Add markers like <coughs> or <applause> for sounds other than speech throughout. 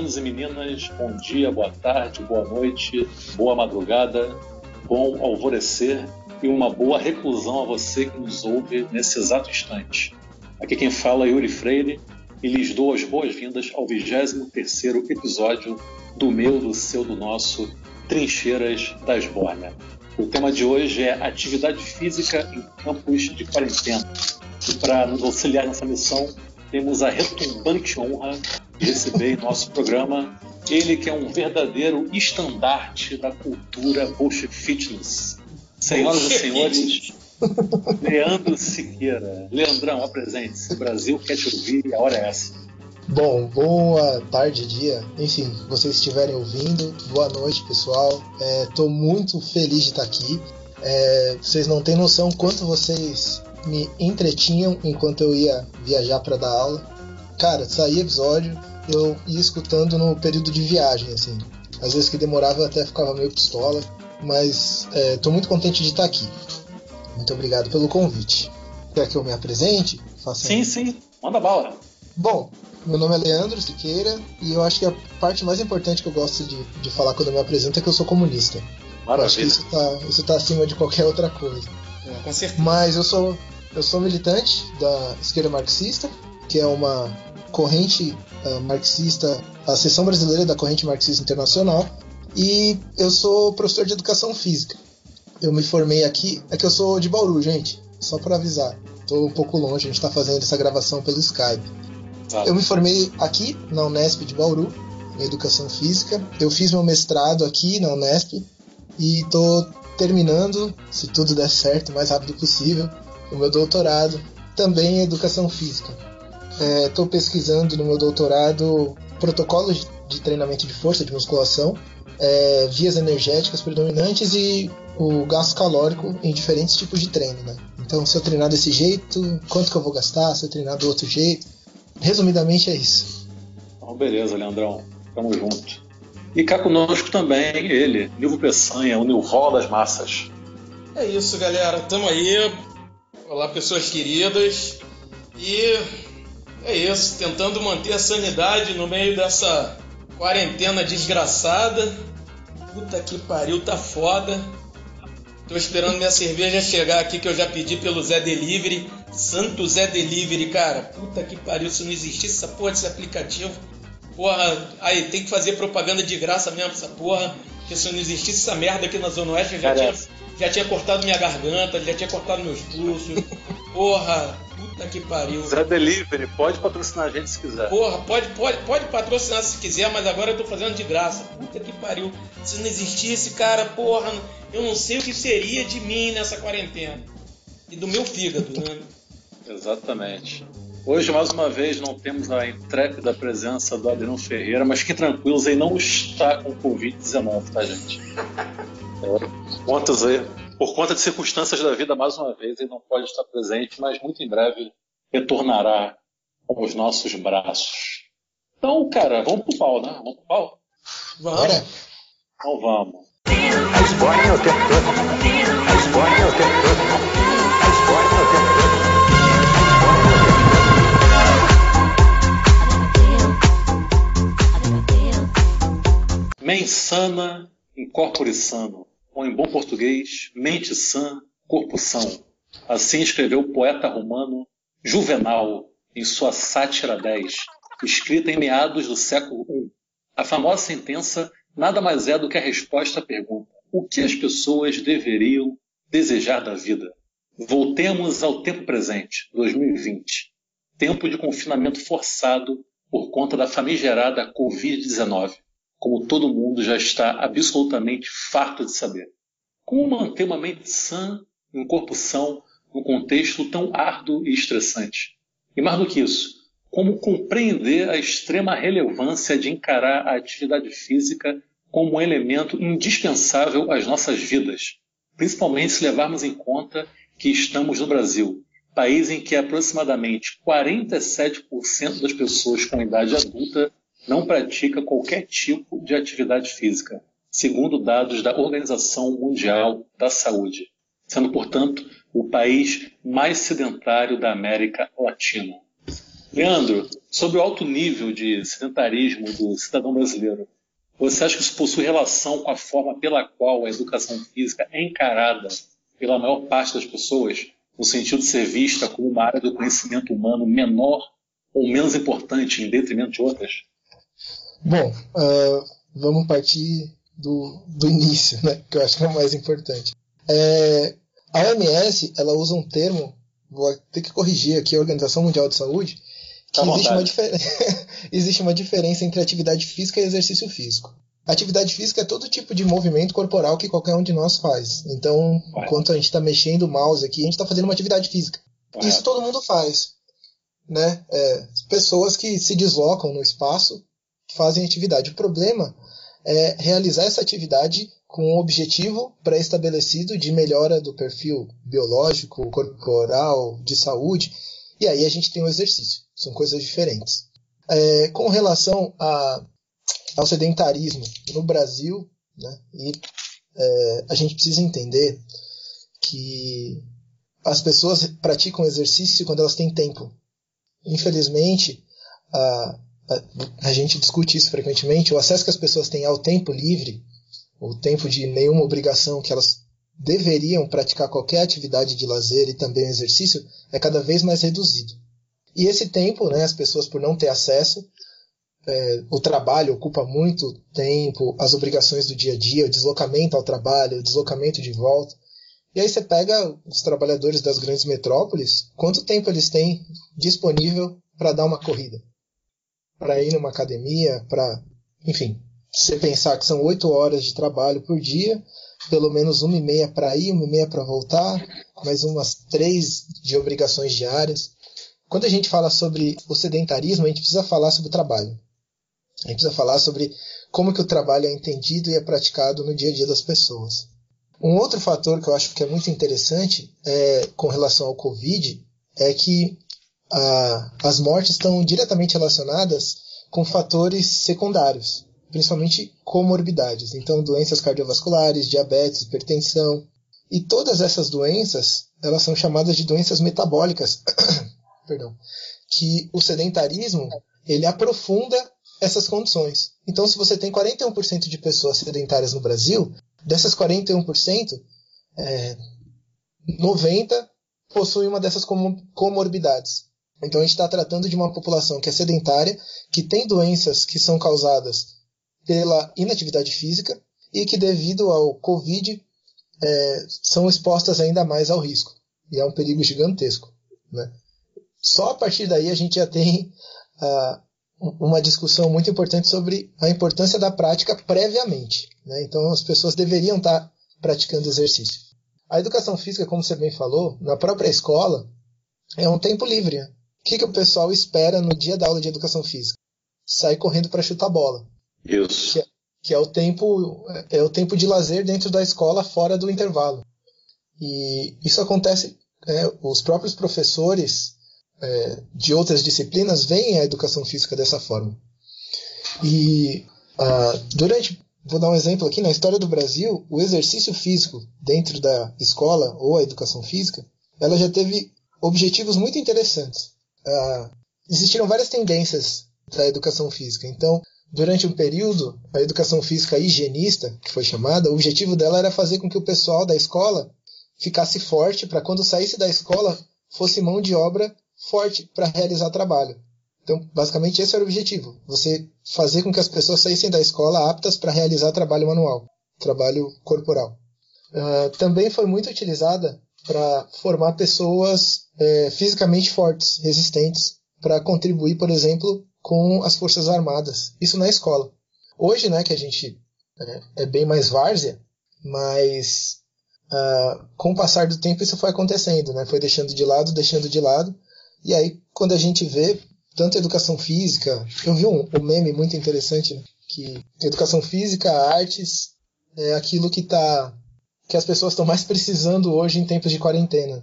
meninos e meninas, bom dia, boa tarde, boa noite, boa madrugada, bom alvorecer e uma boa reclusão a você que nos ouve nesse exato instante. Aqui quem fala é Yuri Freire e lhes dou as boas-vindas ao 23º episódio do meu, do seu, do nosso Trincheiras da Esbórnia. O tema de hoje é atividade física em campos de quarentena. E para nos auxiliar nessa missão, temos a retumbante honra receber em nosso programa ele que é um verdadeiro estandarte da cultura Bush Fitness. Senhoras e senhores, Leandro Siqueira. Leandrão, apresente-se. Brasil quer te ouvir, a hora é essa. Bom, boa tarde, dia. Enfim, vocês estiverem ouvindo, boa noite, pessoal. Estou é, muito feliz de estar aqui. É, vocês não têm noção quanto vocês me entretinham enquanto eu ia viajar para dar aula. Cara, saía episódio, eu ia escutando no período de viagem, assim. Às vezes que demorava eu até ficava meio pistola, mas estou é, muito contente de estar aqui. Muito obrigado pelo convite. Quer que eu me apresente? Faça sim, sim. Manda bala. Bom, meu nome é Leandro Siqueira e eu acho que a parte mais importante que eu gosto de, de falar quando eu me apresento é que eu sou comunista. Maravilha. Acho que isso está isso tá acima de qualquer outra coisa. É, com certeza. Mas eu sou, eu sou militante da esquerda marxista, que é uma corrente uh, marxista, a seção brasileira da corrente marxista internacional, e eu sou professor de educação física. Eu me formei aqui, é que eu sou de Bauru, gente, só para avisar. Estou um pouco longe, a gente está fazendo essa gravação pelo Skype. Eu me formei aqui na Unesp de Bauru, em educação física. Eu fiz meu mestrado aqui na Unesp e estou terminando, se tudo der certo, o mais rápido possível, o meu doutorado também em educação física. Estou é, pesquisando no meu doutorado protocolos de treinamento de força, de musculação, é, vias energéticas predominantes e o gasto calórico em diferentes tipos de treino. Né? Então, se eu treinar desse jeito, quanto que eu vou gastar? Se eu treinar do outro jeito. Resumidamente é isso. Então, beleza, Leandrão. Tamo junto. E cá conosco também ele, Nilvo Peçanha, o Nilval das Massas. É isso, galera. Tamo aí. Olá, pessoas queridas. E é isso, tentando manter a sanidade no meio dessa quarentena desgraçada. Puta que pariu, tá foda. Tô esperando minha cerveja chegar aqui que eu já pedi pelo Zé Delivery. Santo Zé Delivery, cara. Puta que pariu, se não existisse essa porra desse aplicativo. Porra, aí tem que fazer propaganda de graça mesmo essa porra. Porque se não existisse essa merda aqui na Zona Oeste, eu já, tinha, já tinha cortado minha garganta, já tinha cortado meus pulsos. <laughs> Porra, Puta que pariu. Zé Delivery, pode patrocinar a gente se quiser. Porra, pode, pode, pode patrocinar se quiser, mas agora eu tô fazendo de graça. Puta que pariu. Se não existisse, cara, porra, eu não sei o que seria de mim nessa quarentena. E do meu fígado, né? Exatamente. Hoje, mais uma vez, não temos a intrépida presença do Adriano Ferreira, mas que tranquilos, ele não está com Covid-19, tá, gente? É, contas aí por conta de circunstâncias da vida, mais uma vez, ele não pode estar presente, mas muito em breve retornará com os nossos braços. Então, cara, vamos pro pau, né? Vamos pro pau? Vamos. Então vamos. A esbórnia é o tempo todo. A esbórnia é o tempo todo. A esbórnia é o tempo todo. Mensana incorpore sano ou em bom português, mente sã, corpo são. Assim escreveu o poeta romano Juvenal em sua Sátira 10, escrita em meados do século I. A famosa sentença nada mais é do que a resposta à pergunta: o que as pessoas deveriam desejar da vida? Voltemos ao tempo presente, 2020, tempo de confinamento forçado por conta da famigerada Covid-19 como todo mundo já está absolutamente farto de saber. Como manter uma mente sã e um corpo são num contexto tão árduo e estressante? E mais do que isso, como compreender a extrema relevância de encarar a atividade física como um elemento indispensável às nossas vidas, principalmente se levarmos em conta que estamos no Brasil, país em que aproximadamente 47% das pessoas com idade adulta não pratica qualquer tipo de atividade física, segundo dados da Organização Mundial da Saúde, sendo, portanto, o país mais sedentário da América Latina. Leandro, sobre o alto nível de sedentarismo do cidadão brasileiro, você acha que isso possui relação com a forma pela qual a educação física é encarada pela maior parte das pessoas, no sentido de ser vista como uma área do conhecimento humano menor ou menos importante em detrimento de outras? Bom, uh, vamos partir do, do início, né, que eu acho que é o mais importante. É, a OMS ela usa um termo, vou ter que corrigir aqui, a Organização Mundial de Saúde, que existe uma, <laughs> existe uma diferença entre atividade física e exercício físico. Atividade física é todo tipo de movimento corporal que qualquer um de nós faz. Então, enquanto a gente está mexendo o mouse aqui, a gente está fazendo uma atividade física. Isso todo mundo faz. Né? É, pessoas que se deslocam no espaço fazem atividade. O problema é realizar essa atividade com um objetivo pré-estabelecido de melhora do perfil biológico, corporal, de saúde. E aí a gente tem o exercício. São coisas diferentes. É, com relação a, ao sedentarismo no Brasil, né, e, é, a gente precisa entender que as pessoas praticam exercício quando elas têm tempo. Infelizmente, a, a, gente discute isso frequentemente, o acesso que as pessoas têm ao tempo livre, o tempo de nenhuma obrigação que elas deveriam praticar qualquer atividade de lazer e também exercício, é cada vez mais reduzido. E esse tempo, né, as pessoas por não ter acesso, é, o trabalho ocupa muito tempo, as obrigações do dia a dia, o deslocamento ao trabalho, o deslocamento de volta. E aí você pega os trabalhadores das grandes metrópoles, quanto tempo eles têm disponível para dar uma corrida? Para ir numa academia, para. Enfim, você pensar que são oito horas de trabalho por dia, pelo menos uma e meia para ir, uma e meia para voltar, mais umas três de obrigações diárias. Quando a gente fala sobre o sedentarismo, a gente precisa falar sobre o trabalho. A gente precisa falar sobre como que o trabalho é entendido e é praticado no dia a dia das pessoas. Um outro fator que eu acho que é muito interessante é, com relação ao Covid é que a, as mortes estão diretamente relacionadas com fatores secundários, principalmente comorbidades. Então, doenças cardiovasculares, diabetes, hipertensão. E todas essas doenças, elas são chamadas de doenças metabólicas. <coughs> Perdão. Que o sedentarismo, ele aprofunda essas condições. Então, se você tem 41% de pessoas sedentárias no Brasil, dessas 41%, é, 90% possuem uma dessas comorbidades. Então, a gente está tratando de uma população que é sedentária, que tem doenças que são causadas pela inatividade física e que, devido ao Covid, é, são expostas ainda mais ao risco. E é um perigo gigantesco. Né? Só a partir daí a gente já tem uma discussão muito importante sobre a importância da prática previamente. Né? Então as pessoas deveriam estar praticando exercício. A educação física, como você bem falou, na própria escola, é um tempo livre. O que, que o pessoal espera no dia da aula de educação física? Sair correndo para chutar bola. Isso. Que é, que é, o tempo é o tempo de lazer dentro da escola fora do intervalo. E isso acontece. É, os próprios professores é, de outras disciplinas veem a educação física dessa forma. E uh, durante, vou dar um exemplo aqui, na história do Brasil, o exercício físico dentro da escola ou a educação física, ela já teve objetivos muito interessantes. Uh, existiram várias tendências da educação física. Então, durante um período, a educação física higienista, que foi chamada, o objetivo dela era fazer com que o pessoal da escola ficasse forte para quando saísse da escola fosse mão de obra forte para realizar trabalho. Então, basicamente, esse era o objetivo: você fazer com que as pessoas saíssem da escola aptas para realizar trabalho manual, trabalho corporal. Uh, também foi muito utilizada para formar pessoas é, fisicamente fortes, resistentes, para contribuir, por exemplo, com as forças armadas. Isso na escola. Hoje, né, que a gente é, é bem mais várzea, mas uh, com o passar do tempo isso foi acontecendo, né? Foi deixando de lado, deixando de lado, e aí, quando a gente vê tanto educação física, eu vi um, um meme muito interessante, né? que educação física, artes, é aquilo que tá que as pessoas estão mais precisando hoje em tempos de quarentena.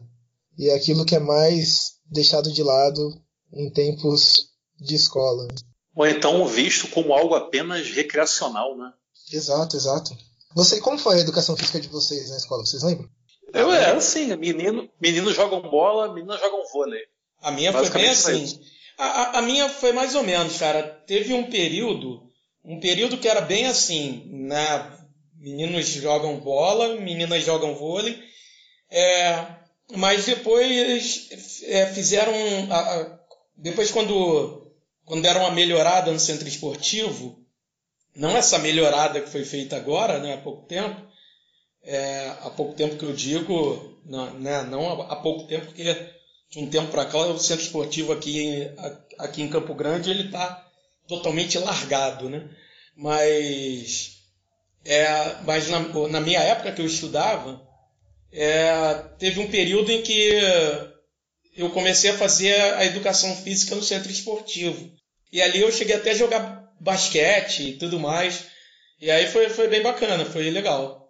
E é aquilo que é mais deixado de lado em tempos de escola. Ou então visto como algo apenas recreacional, né? Exato, exato. Você, como foi a educação física de vocês na escola? Vocês lembram? Eu era assim, menino, meninos jogam bola, meninas jogam vôlei. A minha foi bem assim. A, a, minha foi mais ou menos, cara. Teve um período, um período que era bem assim, né? Meninos jogam bola, meninas jogam vôlei. É, mas depois é, fizeram. A, a, depois, quando, quando deram uma melhorada no centro esportivo, não essa melhorada que foi feita agora, né, há pouco tempo, é, há pouco tempo que eu digo, não, né, não há pouco tempo, porque de um tempo para cá o centro esportivo aqui, aqui em Campo Grande ele está totalmente largado, né? Mas, é, mas na, na minha época que eu estudava, é, teve um período em que eu comecei a fazer a educação física no centro esportivo. E ali eu cheguei até a jogar basquete e tudo mais. E aí foi, foi bem bacana, foi legal.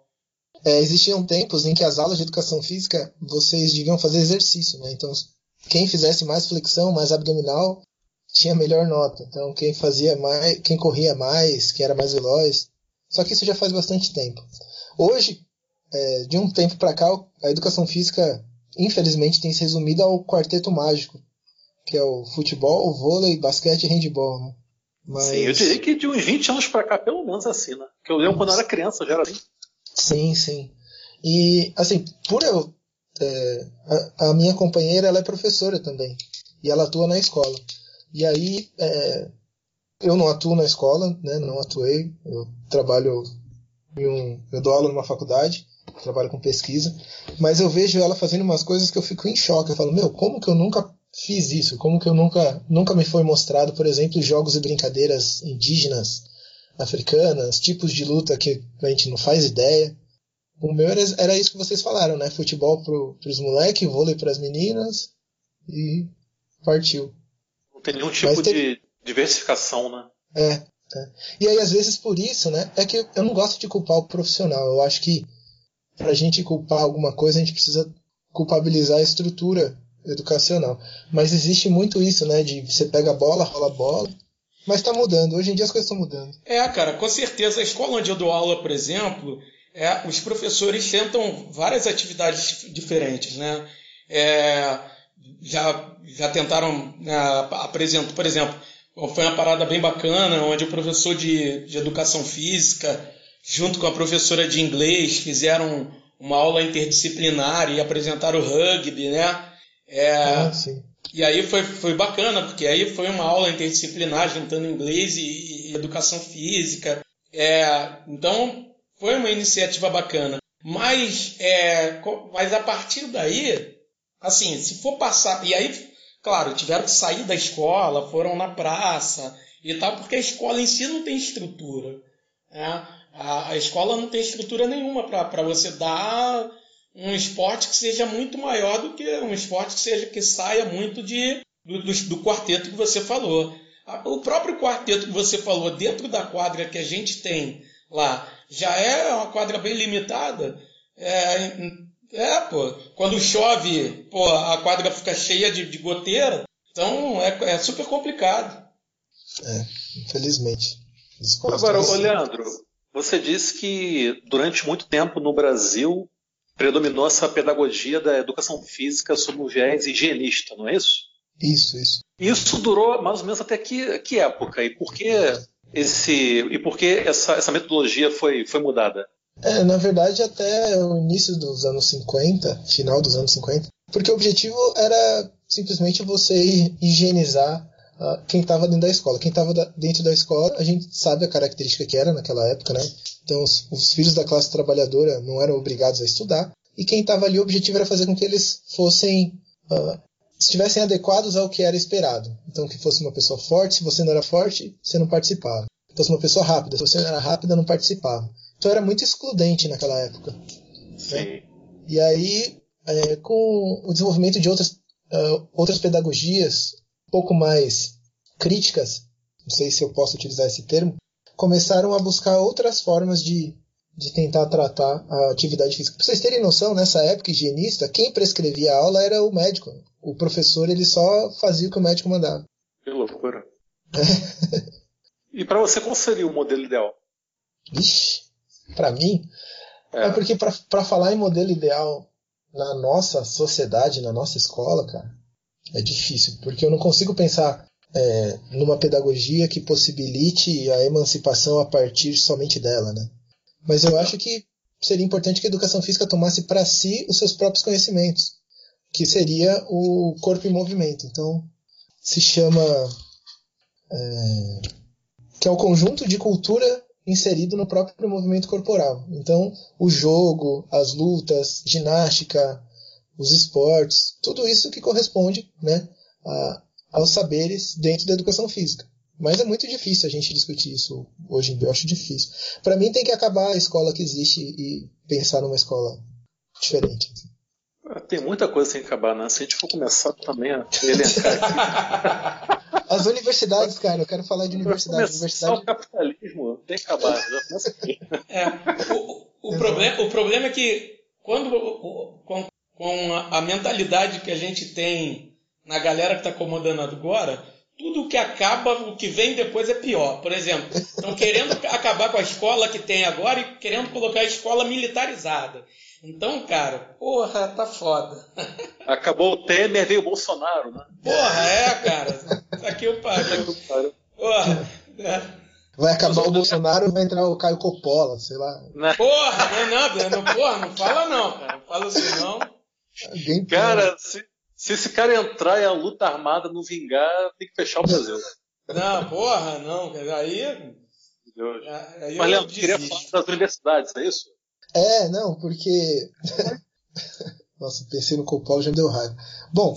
É, existiam tempos em que as aulas de educação física vocês deviam fazer exercício, né? Então, quem fizesse mais flexão, mais abdominal, tinha melhor nota. Então, quem fazia mais, quem corria mais, quem era mais veloz. Só que isso já faz bastante tempo. Hoje, é, de um tempo para cá, a educação física, infelizmente, tem se resumido ao quarteto mágico, que é o futebol, o vôlei, basquete e handball, né? Mas... Sim, eu diria que de uns 20 anos para cá, pelo menos assim, né? Que eu lembro quando eu era criança, já era assim. Sim, sim. E, assim, por eu. É, a, a, minha companheira, ela é professora também. E ela atua na escola. E aí, é, eu não atuo na escola, né? Não atuei. Eu trabalho em um. Eu dou aula numa faculdade trabalho com pesquisa, mas eu vejo ela fazendo umas coisas que eu fico em choque. Eu falo, meu, como que eu nunca fiz isso? Como que eu nunca, nunca me foi mostrado, por exemplo, jogos e brincadeiras indígenas, africanas, tipos de luta que a gente não faz ideia. O meu era, era isso que vocês falaram, né? Futebol pro, pros moleques, vôlei pras meninas e partiu. Não tem nenhum tipo de diversificação, né? É, é. E aí, às vezes, por isso, né? É que eu não gosto de culpar o profissional. Eu acho que para a gente culpar alguma coisa, a gente precisa culpabilizar a estrutura educacional. Mas existe muito isso, né? De você pega a bola, rola a bola. Mas está mudando. Hoje em dia as coisas estão mudando. É, cara, com certeza. A escola onde eu dou aula, por exemplo, é, os professores tentam várias atividades diferentes, né? É, já, já tentaram né, apresentar, por exemplo, foi uma parada bem bacana, onde o professor de, de educação física junto com a professora de inglês, fizeram uma aula interdisciplinar e apresentaram o rugby, né? É, ah, e aí foi, foi bacana, porque aí foi uma aula interdisciplinar, juntando inglês e, e educação física. É, então, foi uma iniciativa bacana. Mas, é, mas a partir daí, assim, se for passar. E aí, claro, tiveram que sair da escola, foram na praça e tal, porque a escola em si não tem estrutura. Né? A, a escola não tem estrutura nenhuma para você dar um esporte que seja muito maior do que um esporte que seja que saia muito de, do, do, do quarteto que você falou. O próprio quarteto que você falou dentro da quadra que a gente tem lá já é uma quadra bem limitada. É, é pô, quando chove, pô, a quadra fica cheia de, de goteira. Então é, é super complicado. É, infelizmente. Agora, ô Leandro, você disse que durante muito tempo no Brasil predominou essa pedagogia da educação física sob um viés higienista, não é isso? Isso, isso. Isso durou mais ou menos até que, que época? E por que esse e por que essa, essa metodologia foi, foi mudada? É, na verdade, até o início dos anos 50, final dos anos 50, porque o objetivo era simplesmente você higienizar uh, quem estava dentro da escola. Quem estava dentro da escola, a gente sabe a característica que era naquela época, né? Então, os, os filhos da classe trabalhadora não eram obrigados a estudar, e quem estava ali, o objetivo era fazer com que eles fossem. Uh, estivessem adequados ao que era esperado. Então, que fosse uma pessoa forte, se você não era forte, você não participava. Se fosse uma pessoa rápida, se você não era rápida, não participava. Então, era muito excludente naquela época. Né? E aí, é, com o desenvolvimento de outras, uh, outras pedagogias, pouco mais críticas, não sei se eu posso utilizar esse termo, começaram a buscar outras formas de, de tentar tratar a atividade física. Para vocês terem noção, nessa época higienista, quem prescrevia a aula era o médico. O professor ele só fazia o que o médico mandava. Que loucura. <laughs> e para você, qual seria o modelo ideal? Ixi, para mim, é, é porque para falar em modelo ideal na nossa sociedade, na nossa escola, cara, é difícil, porque eu não consigo pensar é, numa pedagogia que possibilite a emancipação a partir somente dela, né? Mas eu acho que seria importante que a educação física tomasse para si os seus próprios conhecimentos, que seria o corpo em movimento. Então, se chama. É, que é o conjunto de cultura inserido no próprio movimento corporal. Então, o jogo, as lutas, ginástica, os esportes, tudo isso que corresponde né, a, aos saberes dentro da educação física. Mas é muito difícil a gente discutir isso hoje em dia, eu acho difícil. Para mim tem que acabar a escola que existe e pensar numa escola diferente. Tem muita coisa sem acabar, né? Se a gente for começar também a elencar aqui. <laughs> As universidades, cara, eu quero falar de universidade. universidade... o capitalismo tem que acabar. É, o, o, problema, o problema é que quando com, com a, a mentalidade que a gente tem na galera que está comandando agora, tudo que acaba, o que vem depois é pior. Por exemplo, estão querendo <laughs> acabar com a escola que tem agora e querendo colocar a escola militarizada. Então, cara, porra, tá foda. <laughs> Acabou o Temer, veio o Bolsonaro, né? Porra, é, cara. Aqui eu paro. Porra. É. Vai acabar o Bolsonaro vai entrar o Caio Coppola, sei lá. Né? Porra, não é nada, não, porra, não fala não, cara. Não fala assim não. Alguém cara, se, se esse cara entrar em a luta armada não vingar, tem que fechar o Brasil. Não, porra, não. Aí. aí Mas, Leandro, queria falar das universidades, é isso? É, não, porque. <laughs> Nossa, pensei no Coppola já me deu raiva. Bom,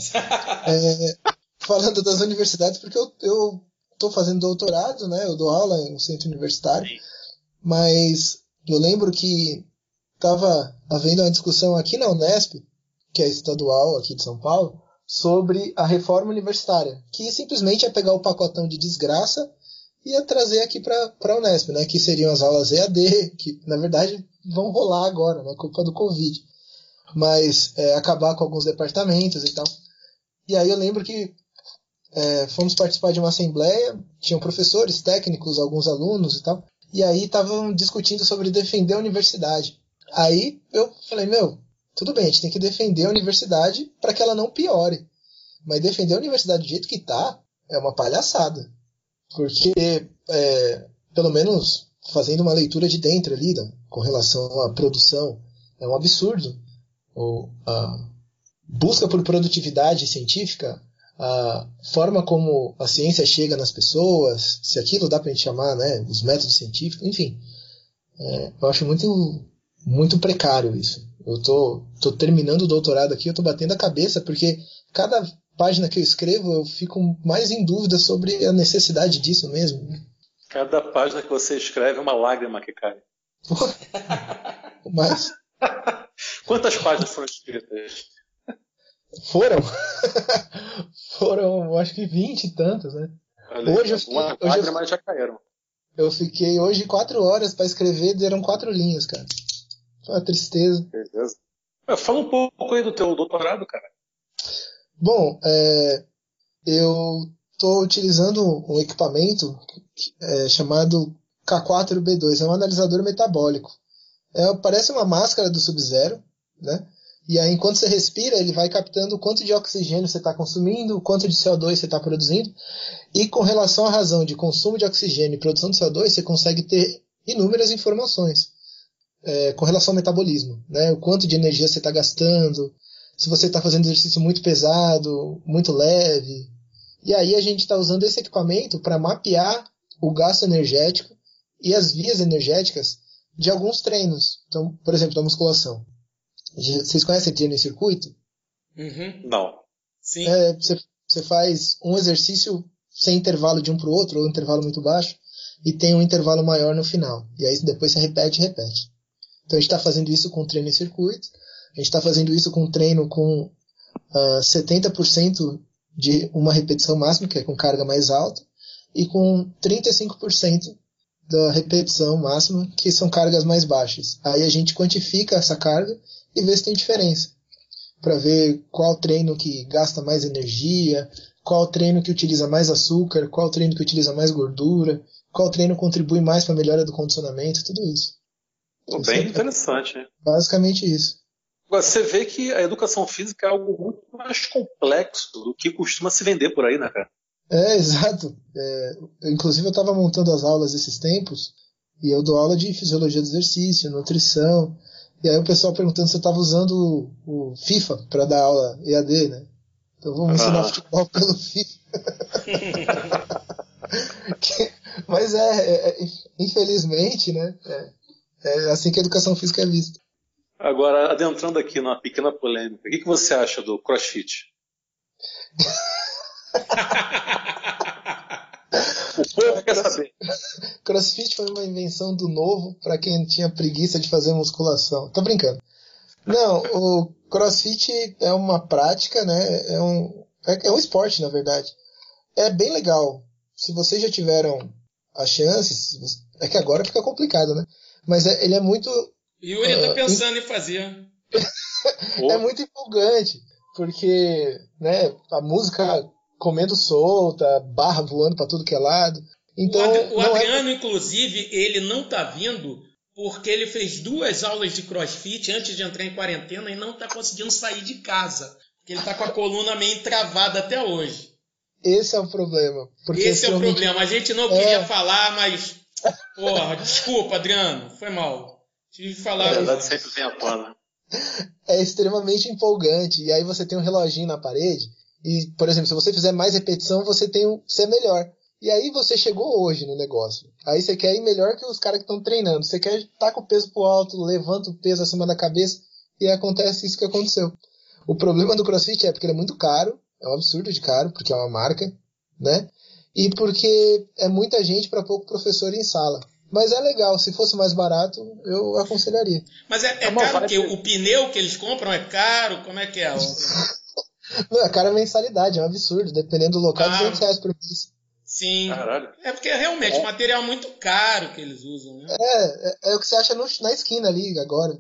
é, falando das universidades, porque eu, eu tô fazendo doutorado, né? Eu dou aula em um centro universitário, Sim. mas eu lembro que estava havendo uma discussão aqui na Unesp, que é estadual aqui de São Paulo, sobre a reforma universitária, que simplesmente é pegar o pacotão de desgraça e é trazer aqui para a Unesp, né? Que seriam as aulas EAD, que na verdade vão rolar agora, né? Culpa do Covid. Mas é, acabar com alguns departamentos e tal. E aí eu lembro que é, fomos participar de uma assembleia, tinham professores, técnicos, alguns alunos e tal. E aí estavam discutindo sobre defender a universidade. Aí eu falei, meu, tudo bem, a gente tem que defender a universidade para que ela não piore. Mas defender a universidade do jeito que está é uma palhaçada. Porque, é, pelo menos fazendo uma leitura de dentro ali, da, com relação à produção, é um absurdo. O, a busca por produtividade científica, a forma como a ciência chega nas pessoas, se aquilo dá para a gente chamar, né, os métodos científicos, enfim. É, eu acho muito, muito precário isso. Eu tô, tô terminando o doutorado aqui, eu tô batendo a cabeça, porque cada página que eu escrevo eu fico mais em dúvida sobre a necessidade disso mesmo. Cada página que você escreve é uma lágrima que cai. Mas. <laughs> Quantas páginas foram escritas? Foram? <laughs> foram, acho que vinte e tantas, né? Olha, hoje eu fiquei, uma hoje lágrima eu, já caíram. Eu fiquei hoje quatro horas para escrever, deram quatro linhas, cara. Foi uma tristeza. Beleza. Fala um pouco aí do teu doutorado, cara. Bom, é, eu estou utilizando um equipamento é, chamado K4B2, é um analisador metabólico. É, parece uma máscara do Sub-Zero, né? E aí, enquanto você respira, ele vai captando o quanto de oxigênio você está consumindo, o quanto de CO2 você está produzindo. E com relação à razão de consumo de oxigênio e produção de CO2, você consegue ter inúmeras informações é, com relação ao metabolismo. Né? O quanto de energia você está gastando, se você está fazendo exercício muito pesado, muito leve. E aí a gente está usando esse equipamento para mapear o gasto energético e as vias energéticas de alguns treinos. Então, por exemplo, da musculação. Vocês conhecem treino em circuito? Uhum. Não. Sim. É, você, você faz um exercício sem intervalo de um para o outro, ou um intervalo muito baixo, e tem um intervalo maior no final. E aí depois você repete e repete. Então a gente está fazendo isso com treino em circuito, a gente está fazendo isso com treino com uh, ah, 70% de uma repetição máxima, que é com carga mais alta, e com 35% da repetição máxima, que são cargas mais baixas. Aí a gente quantifica essa carga e vê se tem diferença. Para ver qual treino que gasta mais energia, qual treino que utiliza mais açúcar, qual treino que utiliza mais gordura, qual treino contribui mais para a melhora do condicionamento, tudo isso. Bem interessante. Basicamente isso. Você vê que a educação física é algo muito mais complexo do que costuma se vender por aí, né, cara? É, <laughs> exato. É, inclusive eu estava montando as aulas esses tempos e eu dou aula de fisiologia do exercício, nutrição. E aí o pessoal perguntando se eu estava usando o, o FIFA para dar aula EAD, né? Então vamos ensinar ah. futebol <laughs> pelo FIFA. <laughs> mas é, é, é, infelizmente, né? É, é, assim que a educação física é vista. Agora, adentrando aqui numa pequena polêmica, o que, que você acha do CrossFit? <laughs> o povo quer saber. CrossFit foi uma invenção do novo para quem tinha preguiça de fazer musculação. Tô brincando. Não, o CrossFit é uma prática, né? É um, é, é um esporte, na verdade. É bem legal. Se vocês já tiveram a chance, é que agora fica complicado, né? Mas é, ele é muito. Yuri uh, tá ah, pensando em fazer. <laughs> é muito empolgante, porque né, a música comendo solta, barra voando para tudo que é lado. Então, o, Ad, o é Adriano, é... inclusive, ele não tá vindo porque ele fez duas aulas de crossfit antes de entrar em quarentena e não tá conseguindo sair de casa. Porque ele tá com a coluna meio travada até hoje. Esse é o problema. Esse é o problema. A gente não queria é... falar, mas. Porra, desculpa, Adriano. Foi mal. Tive que falar. É, verdade sempre vem a pana. É extremamente empolgante. E aí você tem um reloginho na parede. E, por exemplo, se você fizer mais repetição, você tem um. Você é melhor. E aí você chegou hoje no negócio. Aí você quer ir melhor que os caras que estão treinando. Você quer estar com o peso pro alto, levanta o peso acima da cabeça e acontece isso que aconteceu. O problema do CrossFit é porque ele é muito caro, é um absurdo de caro, porque é uma marca, né? E porque é muita gente para pouco professor em sala. Mas é legal, se fosse mais barato, eu aconselharia. Mas é, é, é caro porque o pneu que eles compram é caro? Como é que é? <laughs> Não, é cara a mensalidade, é um absurdo. Dependendo do local, ah, 200 reais por mês. Sim. Caralho. É porque realmente é. material muito caro que eles usam, né? É, é, é o que você acha no, na esquina ali agora.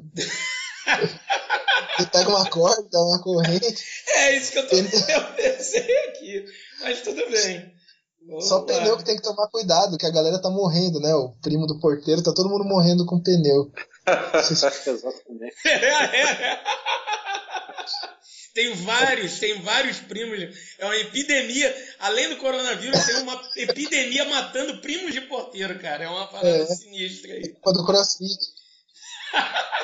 Você pega uma corda, uma corrente. <laughs> É isso que eu, tô, <laughs> eu pensei aqui. Mas tudo bem. Só pneu que tem que tomar cuidado, que a galera tá morrendo, né? O primo do porteiro, tá todo mundo morrendo com pneu. <laughs> Exatamente. Tem vários, tem vários primos. É uma epidemia. Além do coronavírus, tem uma epidemia matando primos de porteiro, cara. É uma parada é, sinistra aí. Quando crossfit. <laughs>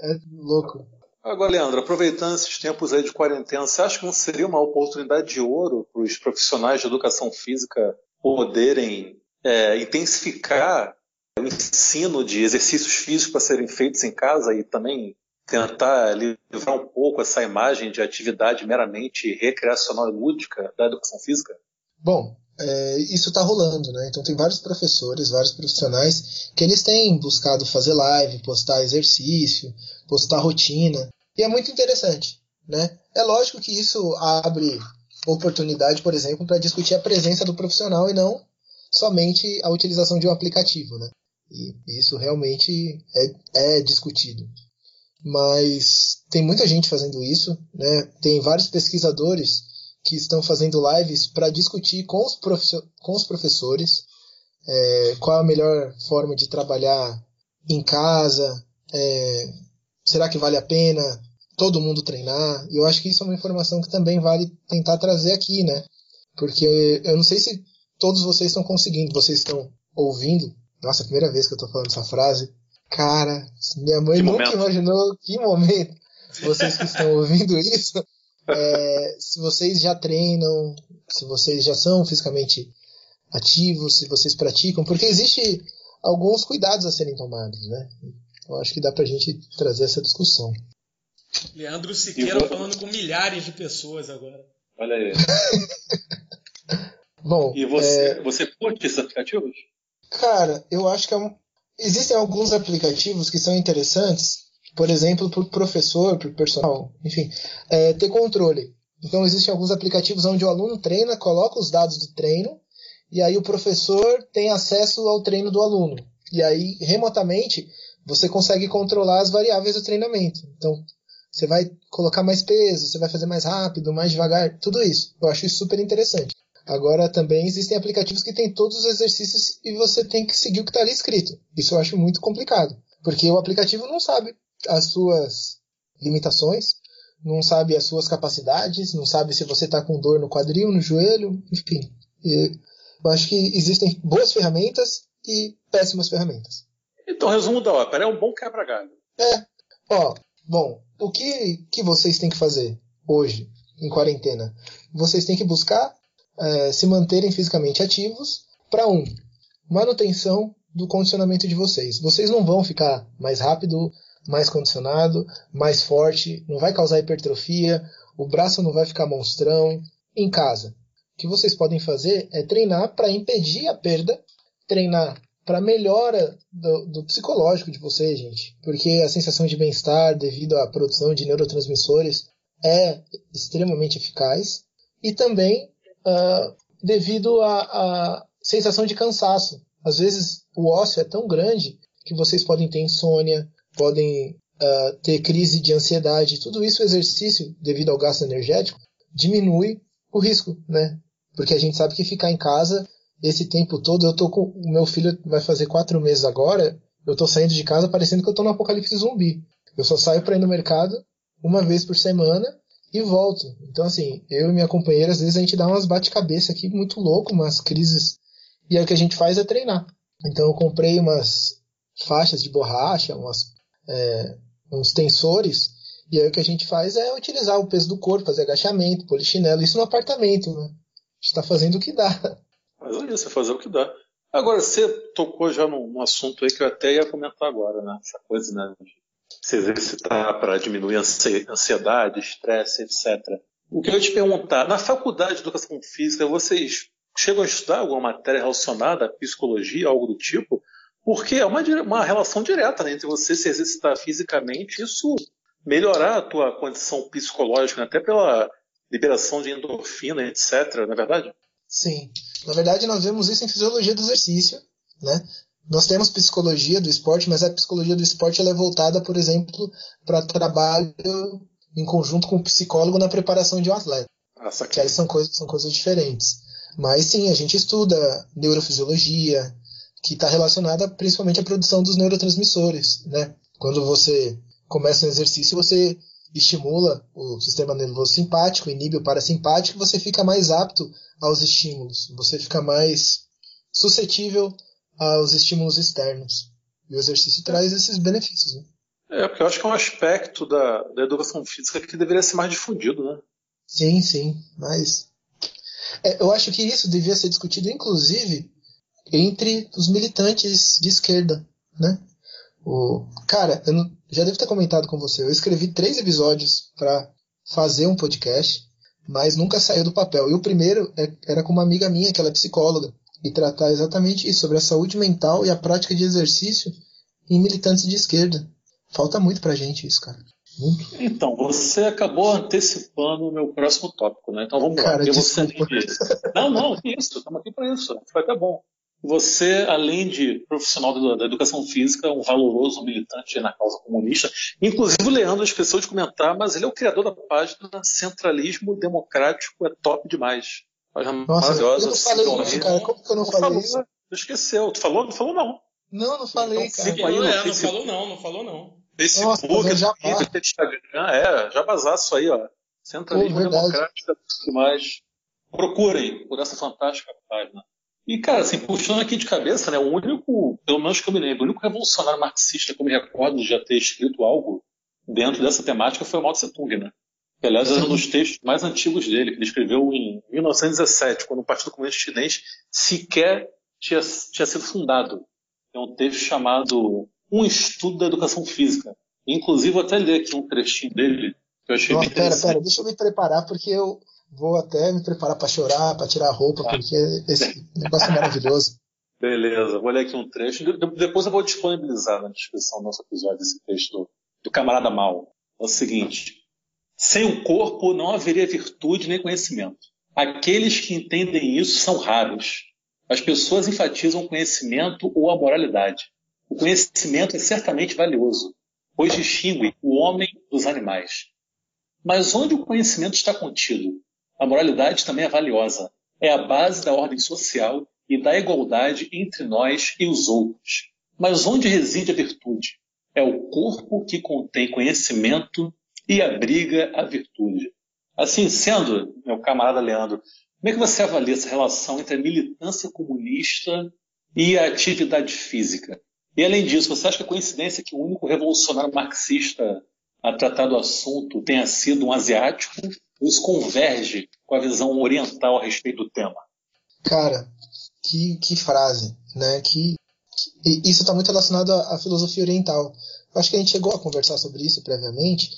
É louco. Agora, Leandro, aproveitando esses tempos aí de quarentena, você acha que não seria uma oportunidade de ouro para os profissionais de educação física poderem é, intensificar o ensino de exercícios físicos para serem feitos em casa e também tentar livrar um pouco essa imagem de atividade meramente recreacional e lúdica da educação física? Bom, é, isso está rolando, né? Então tem vários professores, vários profissionais que eles têm buscado fazer live, postar exercício, postar rotina, e é muito interessante, né? É lógico que isso abre oportunidade, por exemplo, para discutir a presença do profissional e não somente a utilização de um aplicativo, né? E isso realmente é, é discutido. Mas tem muita gente fazendo isso, né? Tem vários pesquisadores que estão fazendo lives para discutir com os, com os professores é, qual a melhor forma de trabalhar em casa, é, será que vale a pena todo mundo treinar? E eu acho que isso é uma informação que também vale tentar trazer aqui, né? Porque eu não sei se todos vocês estão conseguindo, vocês estão ouvindo. Nossa, a primeira vez que eu estou falando essa frase. Cara, minha mãe que nunca momento. imaginou que momento vocês que estão ouvindo isso <laughs> é, se vocês já treinam, se vocês já são fisicamente ativos, se vocês praticam, porque existe alguns cuidados a serem tomados, né? Eu acho que dá pra gente trazer essa discussão. Leandro Siqueira vou... falando com milhares de pessoas agora. Olha aí. <laughs> Bom, e você, é... você curte esses aplicativos? Cara, eu acho que é um... existem alguns aplicativos que são interessantes por exemplo, para o professor, para o personal, enfim, é, ter controle. Então, existem alguns aplicativos onde o aluno treina, coloca os dados do treino, e aí o professor tem acesso ao treino do aluno. E aí, remotamente, você consegue controlar as variáveis do treinamento. Então, você vai colocar mais peso, você vai fazer mais rápido, mais devagar, tudo isso. Eu acho isso super interessante. Agora, também existem aplicativos que têm todos os exercícios e você tem que seguir o que está ali escrito. Isso eu acho muito complicado, porque o aplicativo não sabe as suas limitações, não sabe as suas capacidades, não sabe se você está com dor no quadril, no joelho, enfim. Eu acho que existem boas ferramentas e péssimas ferramentas. Então, resumo da ópera, é um bom quebra-galho. É. Ó, bom, o que, que vocês têm que fazer hoje, em quarentena? Vocês têm que buscar é, se manterem fisicamente ativos para um, manutenção do condicionamento de vocês. Vocês não vão ficar mais rápido, mais condicionado, mais forte, não vai causar hipertrofia, o braço não vai ficar monstrão em casa. O que vocês podem fazer é treinar para impedir a perda, treinar para melhora do, do, psicológico de vocês, gente, porque a sensação de bem-estar devido à produção de neurotransmissores é extremamente eficaz e também uh, devido à sensação de cansaço. Às vezes o ócio é tão grande que vocês podem ter insônia, podem uh, ter crise de ansiedade. Tudo isso, o exercício, devido ao gasto energético, diminui o risco, né? Porque a gente sabe que ficar em casa esse tempo todo, eu tô com. O meu filho vai fazer quatro meses agora, eu tô saindo de casa parecendo que eu tô no apocalipse zumbi. Eu só saio para ir no mercado uma vez por semana e volto. Então, assim, eu e minha companheira, às vezes a gente dá umas bate-cabeça aqui muito louco, umas crises. E aí o que a gente faz é treinar. Então eu comprei umas faixas de borracha, umas, é, uns tensores, e aí o que a gente faz é utilizar o peso do corpo, fazer agachamento, polichinelo, isso no apartamento, né? A gente está fazendo o que dá. <laughs> Mas é isso, é fazer o que dá. Agora, você tocou já num, assunto aí que eu até ia comentar agora, né? Essa coisa, né? De se exercitar para diminuir ansiedade, estresse, etc. O que eu ia te perguntar, na faculdade de educação física, vocês chegam a estudar alguma matéria relacionada à psicologia, algo do tipo? Porque é uma, uma relação direta né, entre você se exercitar fisicamente isso melhorar a tua condição psicológica, né, até pela liberação de endorfina, etc. Não é verdade? Sim. Na verdade, nós vemos isso em fisiologia do exercício, né? Nós temos psicologia do esporte, mas a psicologia do esporte ela é voltada, por exemplo, para trabalho em conjunto com o psicólogo na preparação de um atleta. Nossa, que aí são coisas, são coisas diferentes. Mas sim, a gente estuda neurofisiologia, que está relacionada principalmente à produção dos neurotransmissores. Né? Quando você começa um exercício, você estimula o sistema nervoso simpático, inibe o parasimpático, você fica mais apto aos estímulos, você fica mais suscetível aos estímulos externos. E o exercício traz esses benefícios. Né? É, porque eu acho que é um aspecto da, da educação física que deveria ser mais difundido, né? Sim, sim, mas é, eu acho que isso devia ser discutido, inclusive, entre os militantes de esquerda, né? O, cara, eu não, já devo ter comentado com você, eu escrevi três episódios para fazer um podcast, mas nunca saiu do papel. E o primeiro é, era com uma amiga minha, que ela é psicóloga, e tratar exatamente isso, sobre a saúde mental e a prática de exercício em militantes de esquerda. Falta muito pra gente isso, cara. Muito. Então, você acabou antecipando o meu próximo tópico, né? Então vamos cara, lá. Você... Não, não, isso, estamos aqui para isso. Foi até bom. Você, além de profissional da educação física, um valoroso militante na causa comunista. Inclusive, o Leandro esqueceu de comentar, mas ele é o criador da página Centralismo Democrático é top demais. Página Nossa, maravilhosa. Eu não falei isso, cara. Como que eu não, não falei falou, isso? Tu esqueceu. Tu falou? Não falou, não. Não, não falei, então, cara. Aí é, não falou, não. Não falou, não. Facebook, Nossa, Twitter, Instagram, é, já basaço aí, ó. Centralismo Pô, Democrático e mais. Procurem por essa fantástica página. E, cara, assim, puxando aqui de cabeça, né, o único, pelo menos que eu me lembro, o único revolucionário marxista que eu me recordo de já ter escrito algo dentro dessa temática foi o Mao Tse Tung, né? Que, aliás, era um dos textos mais antigos dele, que ele escreveu em 1917, quando o Partido Comunista Chinês sequer tinha, tinha sido fundado. É um texto chamado Um Estudo da Educação Física. Inclusive, vou até ler aqui um trechinho dele, que eu achei Nossa, bem pera, pera, deixa eu me preparar, porque eu vou até me preparar para chorar, para tirar a roupa, ah. porque esse negócio é maravilhoso. <laughs> Beleza, vou ler aqui um trecho. Depois eu vou disponibilizar na descrição do nosso episódio esse texto do, do camarada Mal. É o seguinte: sem o corpo não haveria virtude nem conhecimento. Aqueles que entendem isso são raros. As pessoas enfatizam o conhecimento ou a moralidade. O conhecimento é certamente valioso, pois distingue o homem dos animais. Mas onde o conhecimento está contido, a moralidade também é valiosa. É a base da ordem social e da igualdade entre nós e os outros. Mas onde reside a virtude? É o corpo que contém conhecimento e abriga a virtude. Assim sendo, meu camarada Leandro, como é que você avalia essa relação entre a militância comunista e a atividade física? E além disso, você acha que é coincidência que o único revolucionário marxista a tratar do assunto tenha sido um asiático? Ou isso converge com a visão oriental a respeito do tema? Cara, que, que frase, né? Que, que isso está muito relacionado à, à, filosofia oriental. Acho que a gente chegou a conversar sobre isso previamente,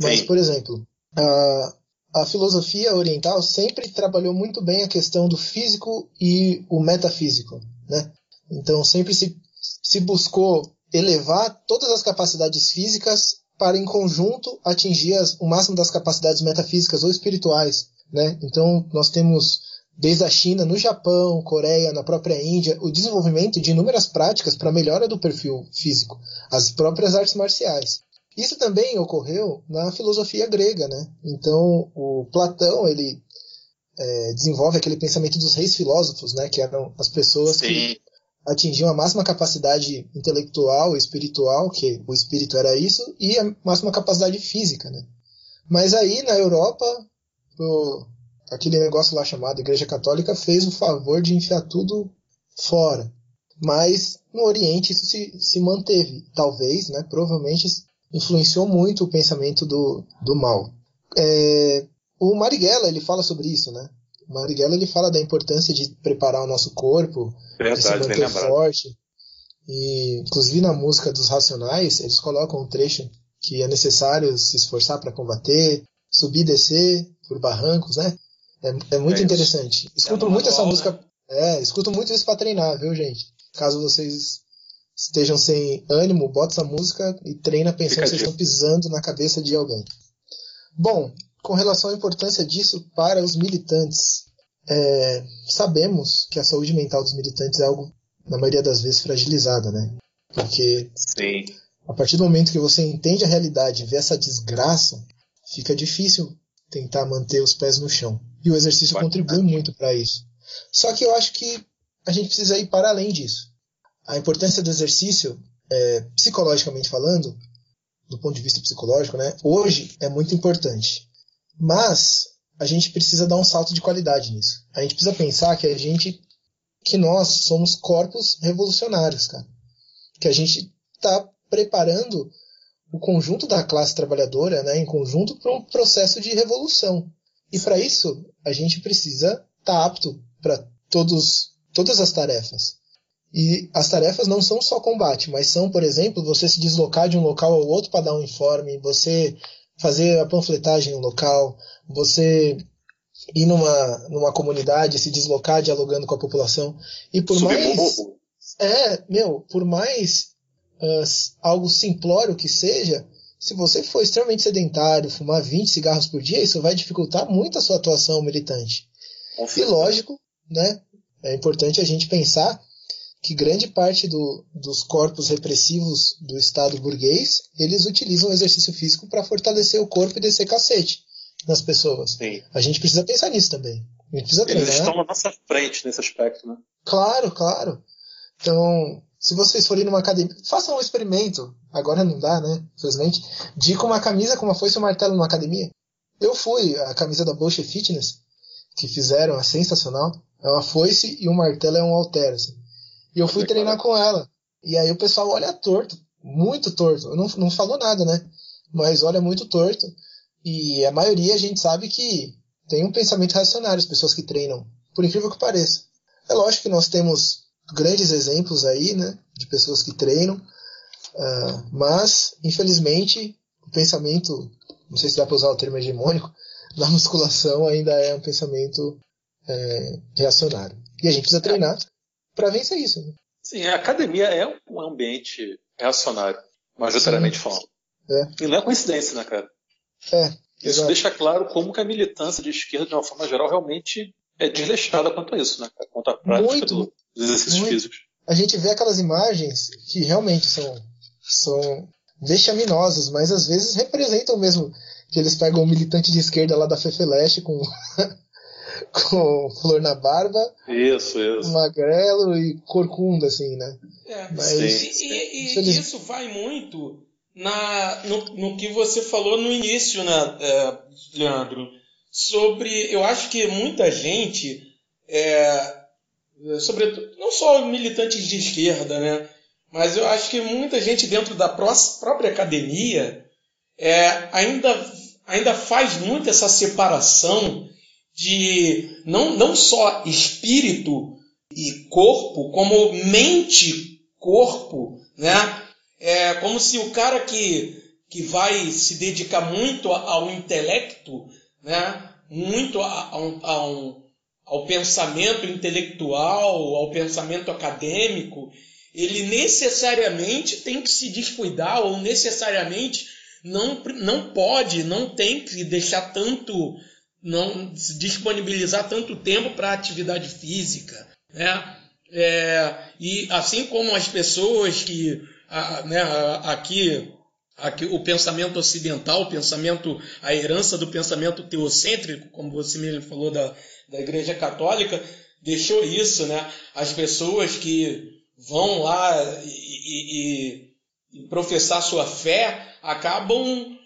mas, Sim. por exemplo, a, a filosofia oriental sempre trabalhou muito bem a questão do físico e o metafísico, né? Então sempre se, se buscou elevar todas as capacidades físicas para em conjunto atingir as, o máximo das capacidades metafísicas ou espirituais, né? Então nós temos desde a China, no Japão, Coreia, na própria Índia, o desenvolvimento de inúmeras práticas para melhora do perfil físico, as próprias artes marciais. Isso também ocorreu na filosofia grega, né? Então, o Platão, ele é, desenvolve aquele pensamento dos reis filósofos, né? Que eram as pessoas Sim. que atingiam a máxima capacidade intelectual, espiritual, que o espírito era isso, e a máxima capacidade física, né? Mas aí, na Europa, o, aquele negócio lá chamado Igreja Católica fez o favor de enfiar tudo fora. Mas no Oriente isso se, se manteve. Talvez, né? Provavelmente influenciou muito o pensamento do, do mal. É, o Marighella ele fala sobre isso, né? Marighella ele fala da importância de preparar o nosso corpo, Verdade, de se manter forte. E inclusive na música dos Racionais eles colocam um trecho que é necessário se esforçar para combater, subir e descer por barrancos, né? É, é muito é interessante. Escuto é muito essa música. Né? É, escuto muito isso para treinar, viu, gente? Caso vocês estejam sem ânimo, bota essa música e treina pensando que vocês estão pisando na cabeça de alguém. Bom, com relação à importância disso para os militantes, é, sabemos que a saúde mental dos militantes é algo, na maioria das vezes, fragilizada, né? Porque Sim. a partir do momento que você entende a realidade e vê essa desgraça, fica difícil tentar manter os pés no chão. E o exercício Vai. contribui muito para isso. Só que eu acho que a gente precisa ir para além disso a importância do exercício, é, psicologicamente falando, do ponto de vista psicológico, né, hoje é muito importante. Mas a gente precisa dar um salto de qualidade nisso. A gente precisa pensar que a gente, que nós somos corpos revolucionários, cara. Que a gente está preparando o conjunto da classe trabalhadora, né, em conjunto para um processo de revolução. E para isso a gente precisa estar tá apto para todos todas as tarefas. E as tarefas não são só combate, mas são, por exemplo, você se deslocar de um local ao outro para dar um informe, você fazer a panfletagem no local, você ir numa, numa comunidade, se deslocar dialogando com a população. E por Subir mais. É, meu, por mais uh, algo simplório que seja, se você for extremamente sedentário, fumar 20 cigarros por dia, isso vai dificultar muito a sua atuação militante. E lógico, né? É importante a gente pensar que grande parte do, dos corpos repressivos do Estado burguês, eles utilizam o exercício físico para fortalecer o corpo e descer cacete nas pessoas. Sim. A gente precisa pensar nisso também. A gente precisa eles estão na nossa frente nesse aspecto, né? Claro, claro. Então, se vocês forem numa academia, façam um experimento. Agora não dá, né? Infelizmente. De com uma camisa como fosse um martelo numa academia. Eu fui, a camisa da Bolshe Fitness, que fizeram, é sensacional. É uma foice e um martelo é um halter, assim. E eu fui treinar com ela. E aí o pessoal olha torto, muito torto. Não, não falou nada, né? Mas olha muito torto. E a maioria a gente sabe que tem um pensamento racionário, as pessoas que treinam, por incrível que pareça. É lógico que nós temos grandes exemplos aí, né? De pessoas que treinam. Uh, mas, infelizmente, o pensamento, não sei se dá para usar o termo hegemônico, <laughs> da musculação ainda é um pensamento é, reacionário. E a gente precisa treinar para vencer isso. Né? Sim, a academia é um ambiente reacionário, majoritariamente Sim. falando. É. E não é coincidência, né, cara? É. Isso exato. deixa claro como que a militância de esquerda, de uma forma geral, realmente é desleixada quanto a isso, né, cara? Quanto à prática muito, do, dos exercícios muito. físicos. A gente vê aquelas imagens que realmente são, são vexaminosas, mas às vezes representam mesmo que eles pegam um militante de esquerda lá da Fefeleste com com flor na barba. Isso, isso. Magrelo e corcunda, assim, né? É, Mas, sim, e, e, e isso vai muito na, no, no que você falou no início, né, é, Leandro, sobre. Eu acho que muita gente, é, sobretudo, não só militantes de esquerda, né, mas eu acho que muita gente dentro da própria academia é, ainda, ainda faz muito essa separação de não, não só espírito e corpo, como mente, corpo, né? É como se o cara que, que vai se dedicar muito ao intelecto, né? muito a, a um, ao pensamento intelectual, ao pensamento acadêmico, ele necessariamente tem que se descuidar ou necessariamente não, não pode, não tem que deixar tanto, não disponibilizar tanto tempo para atividade física, né? É, e assim como as pessoas que a, né, aqui, aqui o pensamento ocidental, o pensamento, a herança do pensamento teocêntrico, como você mesmo falou da, da Igreja Católica, deixou isso, né? As pessoas que vão lá e, e, e professar sua fé acabam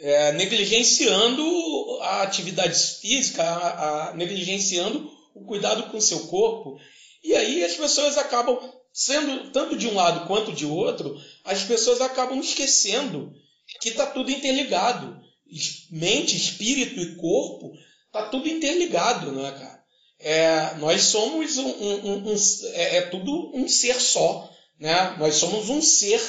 é, negligenciando a atividade física, a, a, negligenciando o cuidado com o seu corpo. E aí as pessoas acabam, sendo tanto de um lado quanto de outro, as pessoas acabam esquecendo que está tudo interligado. Mente, espírito e corpo, está tudo interligado, não é, cara? é, nós somos um, um, um, é, é, tudo um ser só. Né? Nós somos um ser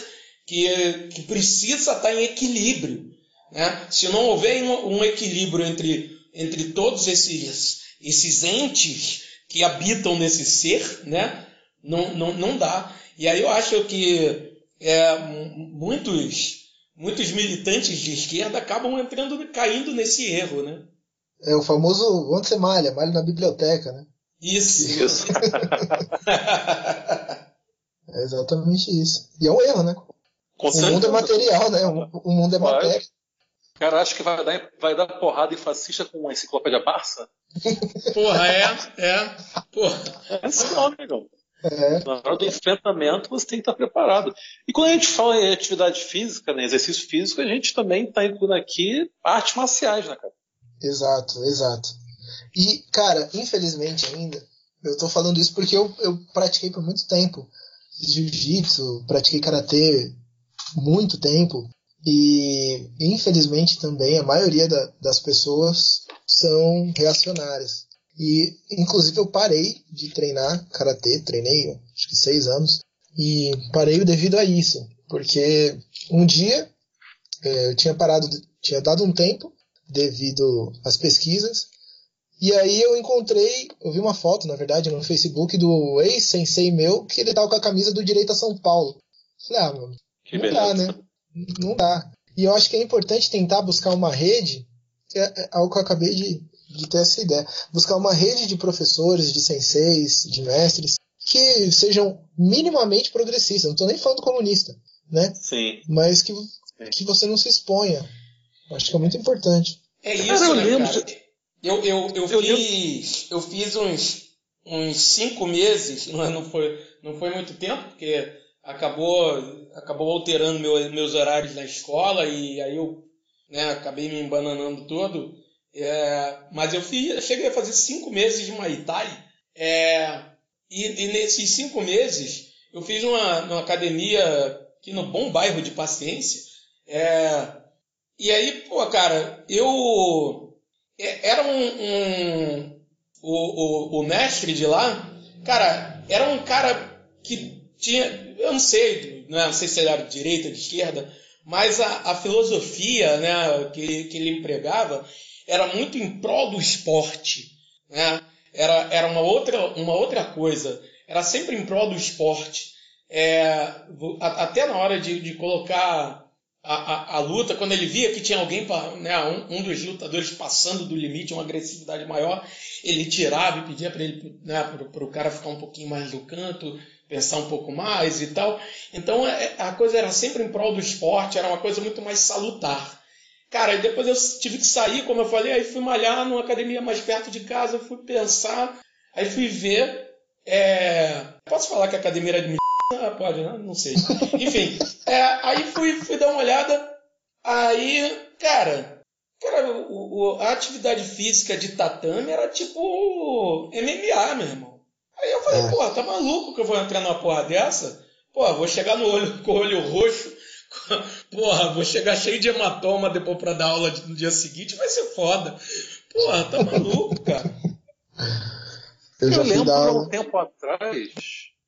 que, que precisa estar em equilíbrio. Né? Se não houver um, equilíbrio entre, entre todos esses, esses entes que habitam nesse ser, né? não, não, não dá. E aí eu acho que é, muitos, muitos militantes de esquerda acabam entrando, caindo nesse erro. Né? É o famoso onde você malha, malha na biblioteca, né? Isso. Isso. <laughs> é exatamente isso. E é um erro, né? Com o mundo é material, né? O mundo é matéria. Cara, acho que vai dar, vai dar porrada em fascista com uma enciclopédia Barça? Porra, é, é. Porra. É esse nome, negão. É. Na hora do enfrentamento, você tem que estar preparado. E quando a gente fala em atividade física, né, exercício físico, a gente também está incluindo aqui artes marciais, né, cara? Exato, exato. E, cara, infelizmente ainda, eu tô falando isso porque eu, eu pratiquei por muito tempo jiu-jitsu, pratiquei karatê muito tempo e infelizmente também a maioria da, das pessoas são reacionárias. E inclusive eu parei de treinar karatê, treinei acho que seis anos e parei devido a isso, porque um dia é, eu tinha parado, tinha dado um tempo devido às pesquisas. E aí eu encontrei, eu vi uma foto, na verdade, no Facebook do ex-sensei meu, que ele tava com a camisa do Direito a São Paulo. Falei, ah, mano, que não beleza. dá, né? Não dá. E eu acho que é importante tentar buscar uma rede, é, é algo que eu acabei de, de ter essa ideia, buscar uma rede de professores, de senseis, de mestres, que sejam minimamente progressistas. Não estou nem falando comunista, né? Sim. Mas que, que você não se exponha. Acho que é muito importante. É isso, cara, eu né, lembro. Cara? Eu, eu, eu, eu fiz, eu fiz uns, uns cinco meses, <laughs> é, não, foi, não foi muito tempo, porque acabou, acabou alterando meu, meus horários na escola e aí eu né, acabei me embananando todo. É, mas eu, fiz, cheguei a fazer cinco meses de Muay Thai. É, e, e, nesses cinco meses eu fiz uma, uma academia aqui no bom bairro de Paciência. É, e aí, pô, cara, eu. É, era um. um o, o, o mestre de lá, cara, era um cara que tinha. Eu não sei, né, não sei se ele era de direita, de esquerda, mas a, a filosofia né, que, que ele empregava era muito em prol do esporte. Né? Era, era uma, outra, uma outra coisa. Era sempre em prol do esporte. É, até na hora de, de colocar a, a, a, luta, quando ele via que tinha alguém, né, um, um, dos lutadores passando do limite, uma agressividade maior, ele tirava e pedia para né, o cara ficar um pouquinho mais no canto, pensar um pouco mais e tal. Então é, a coisa era sempre em prol do esporte, era uma coisa muito mais salutar. Cara, e depois eu tive que sair, como eu falei, aí fui malhar numa academia mais perto de casa, fui pensar, aí fui ver. É... Posso falar que a academia era de Ah, pode, né? Não sei. Enfim, é, aí fui, fui dar uma olhada. Aí, cara, cara o, o, a atividade física de tatame era tipo MMA, meu irmão. Aí eu falei, é. pô, tá maluco que eu vou entrar numa porra dessa? Pô, vou chegar no olho com o olho roxo. <laughs> Porra, vou chegar cheio de hematoma depois pra dar aula no dia seguinte, vai ser foda. Porra, tá maluco, cara. Eu, eu lembro há um tempo atrás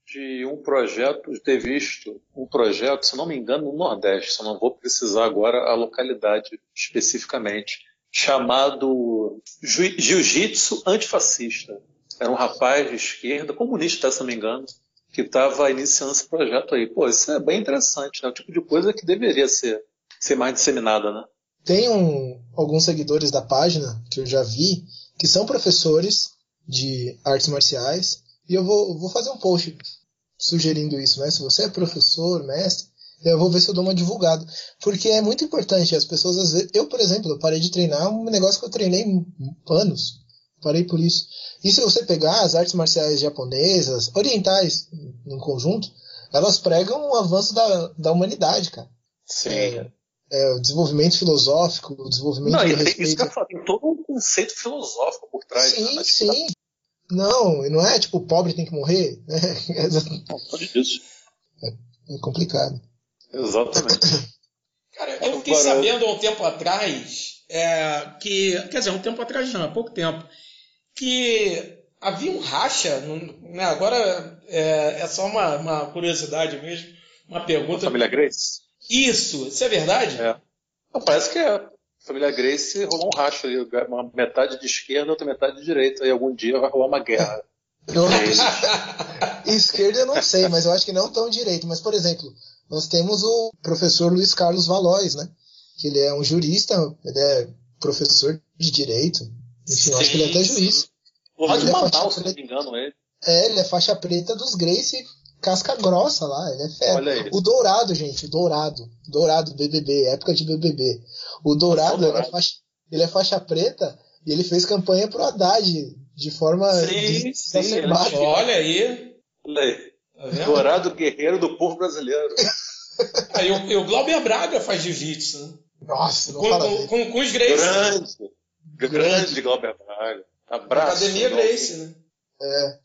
de um projeto, de ter visto um projeto, se não me engano, no Nordeste, só não vou precisar agora a localidade especificamente, chamado Jiu-Jitsu Antifascista. Era um rapaz de esquerda, comunista, se não me engano, que estava iniciando esse projeto aí. Pô, isso é bem interessante, né? O tipo de coisa que deveria ser, ser mais disseminada, né? Tem um, alguns seguidores da página que eu já vi que são professores de artes marciais e eu vou, vou fazer um post sugerindo isso, né? Se você é professor, mestre, eu vou ver se eu dou uma divulgada. Porque é muito importante. As pessoas, às vezes. Eu, por exemplo, eu parei de treinar um negócio que eu treinei anos. Parei por isso. E se você pegar as artes marciais japonesas, orientais, no conjunto, elas pregam o avanço da, da humanidade, cara. Sim. É, é, o desenvolvimento filosófico, o desenvolvimento não, do respeito. Isso que eu falo, tem todo um conceito filosófico por trás. Sim, né? sim. Não, não é tipo, o pobre tem que morrer. É, <laughs> não, pode disso. É, é complicado. Exatamente. <coughs> Cara, eu fiquei sabendo há um tempo atrás é, que. Quer dizer, um tempo atrás não, há pouco tempo. Que havia um racha. Né, agora é, é só uma, uma, curiosidade mesmo. Uma pergunta. A família Grace? Isso, isso é verdade? É. Não, parece que é família Grace rolou um racho ali, uma metade de esquerda, outra metade de direita, e algum dia vai rolar uma guerra. <laughs> Eu... esquerda eu não sei, mas eu acho que não tão direito. Mas, por exemplo, nós temos o professor Luiz Carlos Valois, né? Que ele é um jurista, ele é professor de direito. Enfim, eu acho que ele é até juiz. De é Manaus, se não me engano, ele. É, ele é faixa preta dos Grace casca grossa lá, ele é fera. O Dourado, gente, o Dourado. Dourado, BBB, época de BBB. O Dourado, ele é, faixa, ele é faixa preta e ele fez campanha pro Haddad de forma sim, sim, Olha aí. Olha aí. Tá Dourado guerreiro do povo brasileiro. aí o, o Glauber Braga faz jiu-jitsu, né? Nossa, não com, fala com, com, com, os Grace. Grande, grande, Glauber Braga. Abraço. Academia Grace, né? É.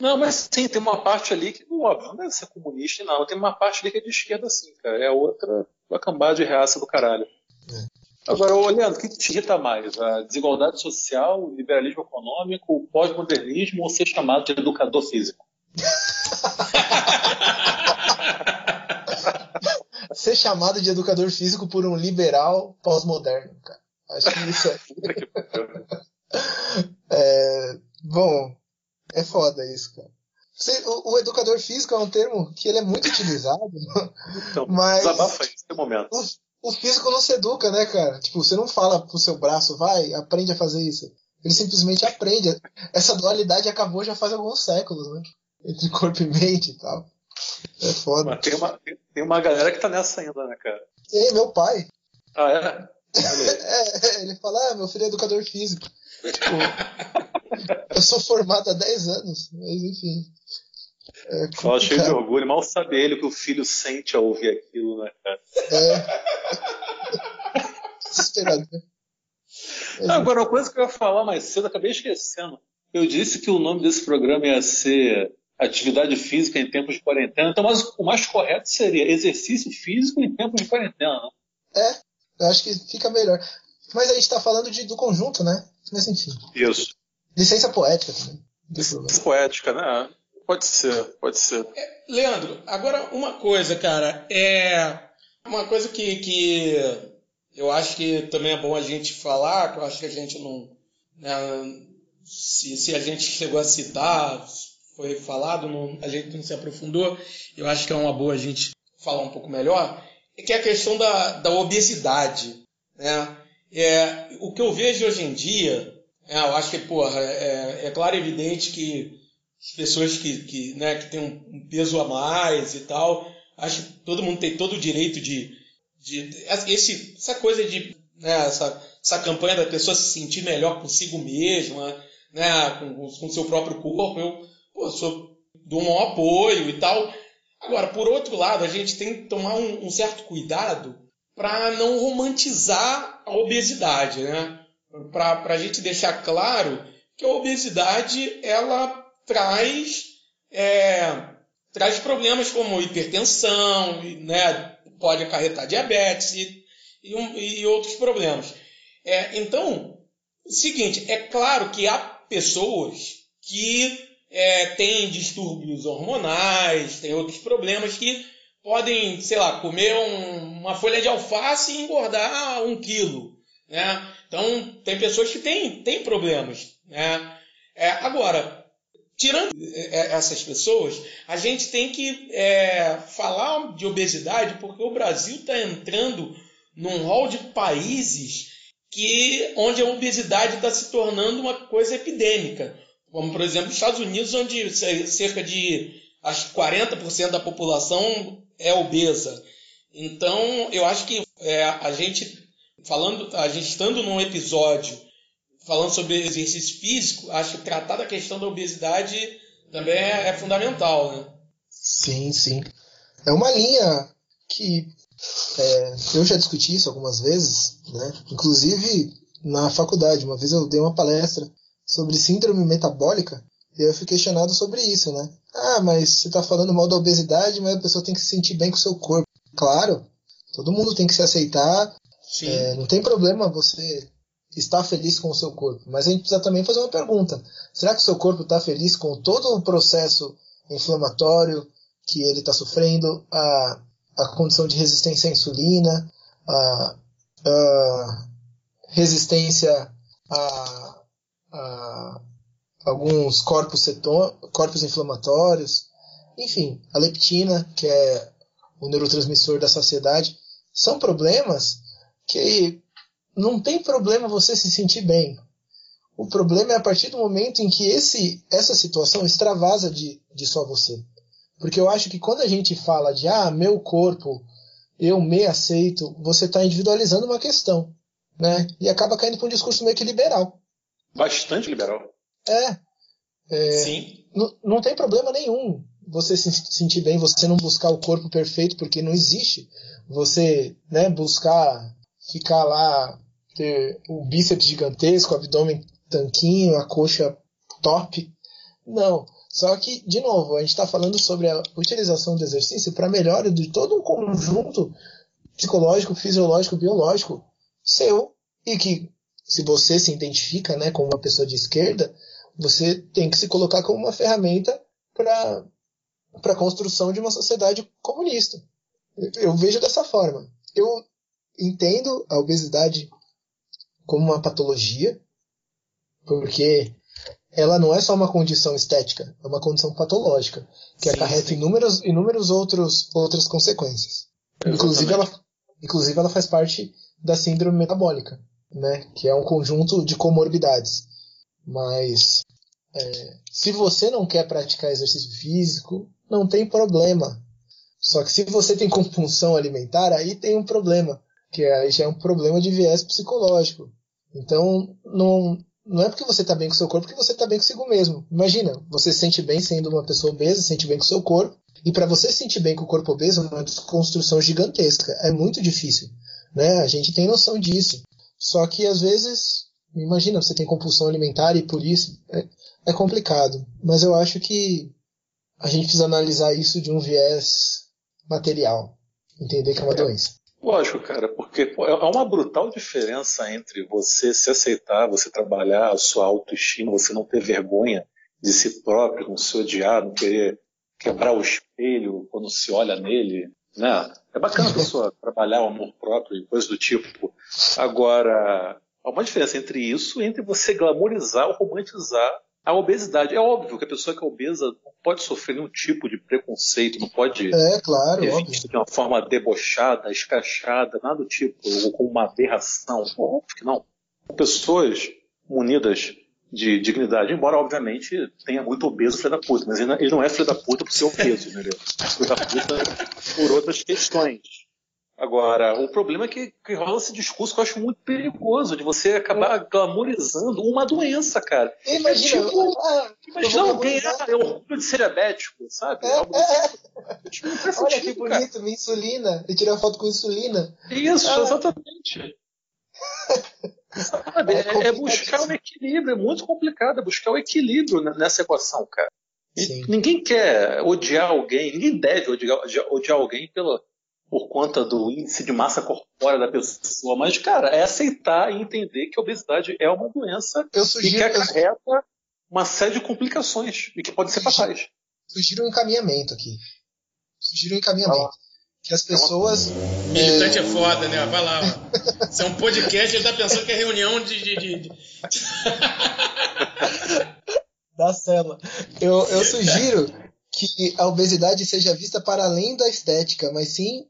Não, mas sim, tem uma parte ali que, óbvio, não deve ser comunista, não. Tem uma parte ali que é de esquerda, sim, cara. É outra, uma cambada de reaça do caralho. É. Agora, olhando, o que te irrita mais? A desigualdade social, o liberalismo econômico, o pós-modernismo ou ser chamado de educador físico? <laughs> ser chamado de educador físico por um liberal pós-moderno, cara. Acho que isso é. <laughs> é. Bom, é foda isso, cara. O, o, educador físico é um termo que ele é muito utilizado, <laughs> então, mas desabafa isso no momento. O, o, físico não se educa, né, cara? Tipo, você não fala pro seu braço, vai, aprende a fazer isso. Ele simplesmente aprende. Essa dualidade acabou já faz alguns séculos, né? Entre corpo e mente e tal. É foda. Mas tem uma, tem uma galera que tá nessa ainda, né, cara? Tem, meu pai. Ah, é? É, ele fala, ah, meu filho é educador físico. Tipo, eu sou formado há 10 anos, mas enfim. É Fala cheio de orgulho, mal sabe ele o que o filho sente ao ouvir aquilo, né, cara? É. <laughs> Desesperado. Mas, Agora, uma coisa que eu ia falar mais cedo, acabei esquecendo. Eu disse que o nome desse programa ia ser Atividade Física em Tempos de Quarentena. Então, mas o mais correto seria Exercício Físico em Tempos de Quarentena. Né? É, eu acho que fica melhor. Mas a gente está falando de, do conjunto, né? Mas enfim. Isso. Licença poética também. Licença poética, né? Pode ser, pode ser. É, Leandro, agora uma coisa, cara. É uma coisa que, que eu acho que também é bom a gente falar, que eu acho que a gente não. Né, se, se a gente chegou a citar, foi falado, não, a gente não se aprofundou, eu acho que é uma boa a gente falar um pouco melhor, que é a questão da, da obesidade. Né? É, o que eu vejo hoje em dia, é, eu acho que, porra, é, é claro e evidente que as pessoas que, que, né, que têm um, um, peso a mais e tal, acho que todo mundo tem todo o direito de. de esse, essa coisa de. Né, essa, essa campanha da pessoa se sentir melhor consigo mesma, né, com o seu próprio corpo, eu pô, sou, dou um apoio e tal. Agora, por outro lado, a gente tem que tomar um, um certo cuidado para não romantizar a obesidade, né? Para a gente deixar claro que a obesidade ela traz é, traz problemas como hipertensão, né? Pode acarretar diabetes e, e, e outros problemas. É, então, o seguinte, é claro que há pessoas que é, têm distúrbios hormonais, têm outros problemas que podem, sei lá, comer um, uma folha de alface e engordar um quilo. Né? Então, tem pessoas que têm, têm problemas. Né? É, agora, tirando é, é, essas pessoas, a gente tem que é, falar de obesidade porque o Brasil está entrando num hall de países que onde a obesidade está se tornando uma coisa epidêmica. Como, por exemplo, os Estados Unidos, onde cerca de acho 40% da população é obesa. Então, eu acho que é, a gente falando, a gente estando num episódio falando sobre exercício físico, acho que tratar da questão da obesidade também é, é fundamental, né? Sim, sim. É uma linha que é, eu já discuti isso algumas vezes, né? Inclusive na faculdade, uma vez eu dei uma palestra sobre síndrome metabólica e eu fui questionado sobre isso, né? Ah, mas você está falando mal da obesidade, mas a pessoa tem que se sentir bem com o seu corpo. Claro, todo mundo tem que se aceitar. É, não tem problema você estar feliz com o seu corpo, mas a gente precisa também fazer uma pergunta: será que o seu corpo está feliz com todo o processo inflamatório que ele está sofrendo, a, a condição de resistência à insulina, a, a resistência a, alguns corpos, corpos inflamatórios, enfim, a leptina, que é o neurotransmissor da saciedade, são problemas que não tem problema você se sentir bem. O problema é a partir do momento em que esse, essa situação extravasa de, de só você. Porque eu acho que quando a gente fala de, ah, meu corpo, eu me aceito, você está individualizando uma questão. Né? E acaba caindo para um discurso meio que liberal. Bastante liberal. É. é Sim. Não tem problema nenhum você se sentir bem, você não buscar o corpo perfeito, porque não existe. Você né, buscar ficar lá, ter o bíceps gigantesco, o abdômen tanquinho, a coxa top. Não. Só que, de novo, a gente está falando sobre a utilização do exercício para melhora de todo um conjunto psicológico, fisiológico, biológico seu e que se você se identifica né, como uma pessoa de esquerda, você tem que se colocar como uma ferramenta para a construção de uma sociedade comunista. Eu vejo dessa forma. Eu entendo a obesidade como uma patologia, porque ela não é só uma condição estética, é uma condição patológica, que sim, acarreta sim. inúmeros, inúmeros outros, outras consequências. Inclusive ela, inclusive ela faz parte da síndrome metabólica, né, que é um conjunto de comorbidades. Mas é, se você não quer praticar exercício físico, não tem problema. Só que se você tem compulsão alimentar, aí tem um problema, que aí já é um problema de viés psicológico. Então, não, não é porque você está bem com seu corpo que você está bem consigo mesmo. Imagina, você se sente bem sendo uma pessoa obesa, se sente bem com seu corpo, e para você se sentir bem com o corpo obeso é uma desconstrução gigantesca. É muito difícil. Né? A gente tem noção disso. Só que às vezes, imagina, você tem compulsão alimentar e por isso é, é complicado. Mas eu acho que a gente precisa analisar isso de um viés material. Entender que é uma doença. Lógico, cara, porque pô, é uma brutal diferença entre você se aceitar, você trabalhar a sua autoestima, você não ter vergonha de si próprio, não se odiar, não querer quebrar o espelho quando se olha nele, né? É bacana <laughs> a pessoa trabalhar o amor próprio e coisas do tipo. Agora, há uma diferença entre isso e entre você glamorizar ou romantizar a obesidade. É óbvio que a pessoa que é obesa não pode sofrer nenhum tipo de preconceito, não pode é, claro, de uma forma debochada, escrachada, nada do tipo, ou com uma aberração. Óbvio que não. Pessoas munidas de dignidade, embora obviamente tenha muito obeso filho da puta, mas ele não é filho da puta por ser obeso, entendeu? Filho da puta por outras questões. Agora, o problema é que, que rola esse discurso que eu acho muito perigoso, de você acabar glamorizando uma doença, cara. Imagina, é tipo, ah, imagina alguém, ah, é orgulho de ser diabético, sabe? É, Algo é, tipo, não faz Olha sentido, que cara. bonito, minha insulina. Eu tirei uma foto com insulina. Isso, Ah. exatamente. <laughs> É é, é buscar um equilíbrio, é muito complicado, é buscar o equilíbrio ne- nessa equação, cara. Ninguém quer odiar alguém, ninguém deve odiar, odiar- alguém pela, por conta do índice de massa corpórea da pessoa, mas, cara, é aceitar e entender que a obesidade é uma doença Eu e que sugiro, eu acarreta uma série de complicações e que podem ser fatais. sugiro um encaminhamento aqui. Sugiro um encaminhamento. Que as pessoas. Militante é foda, né? Vai lá. ó. Isso é um podcast, ele tá pensando que é reunião de. de, de- <laughs> da célula. Eu, eu sugiro que a obesidade seja vista para além da estética, mas sim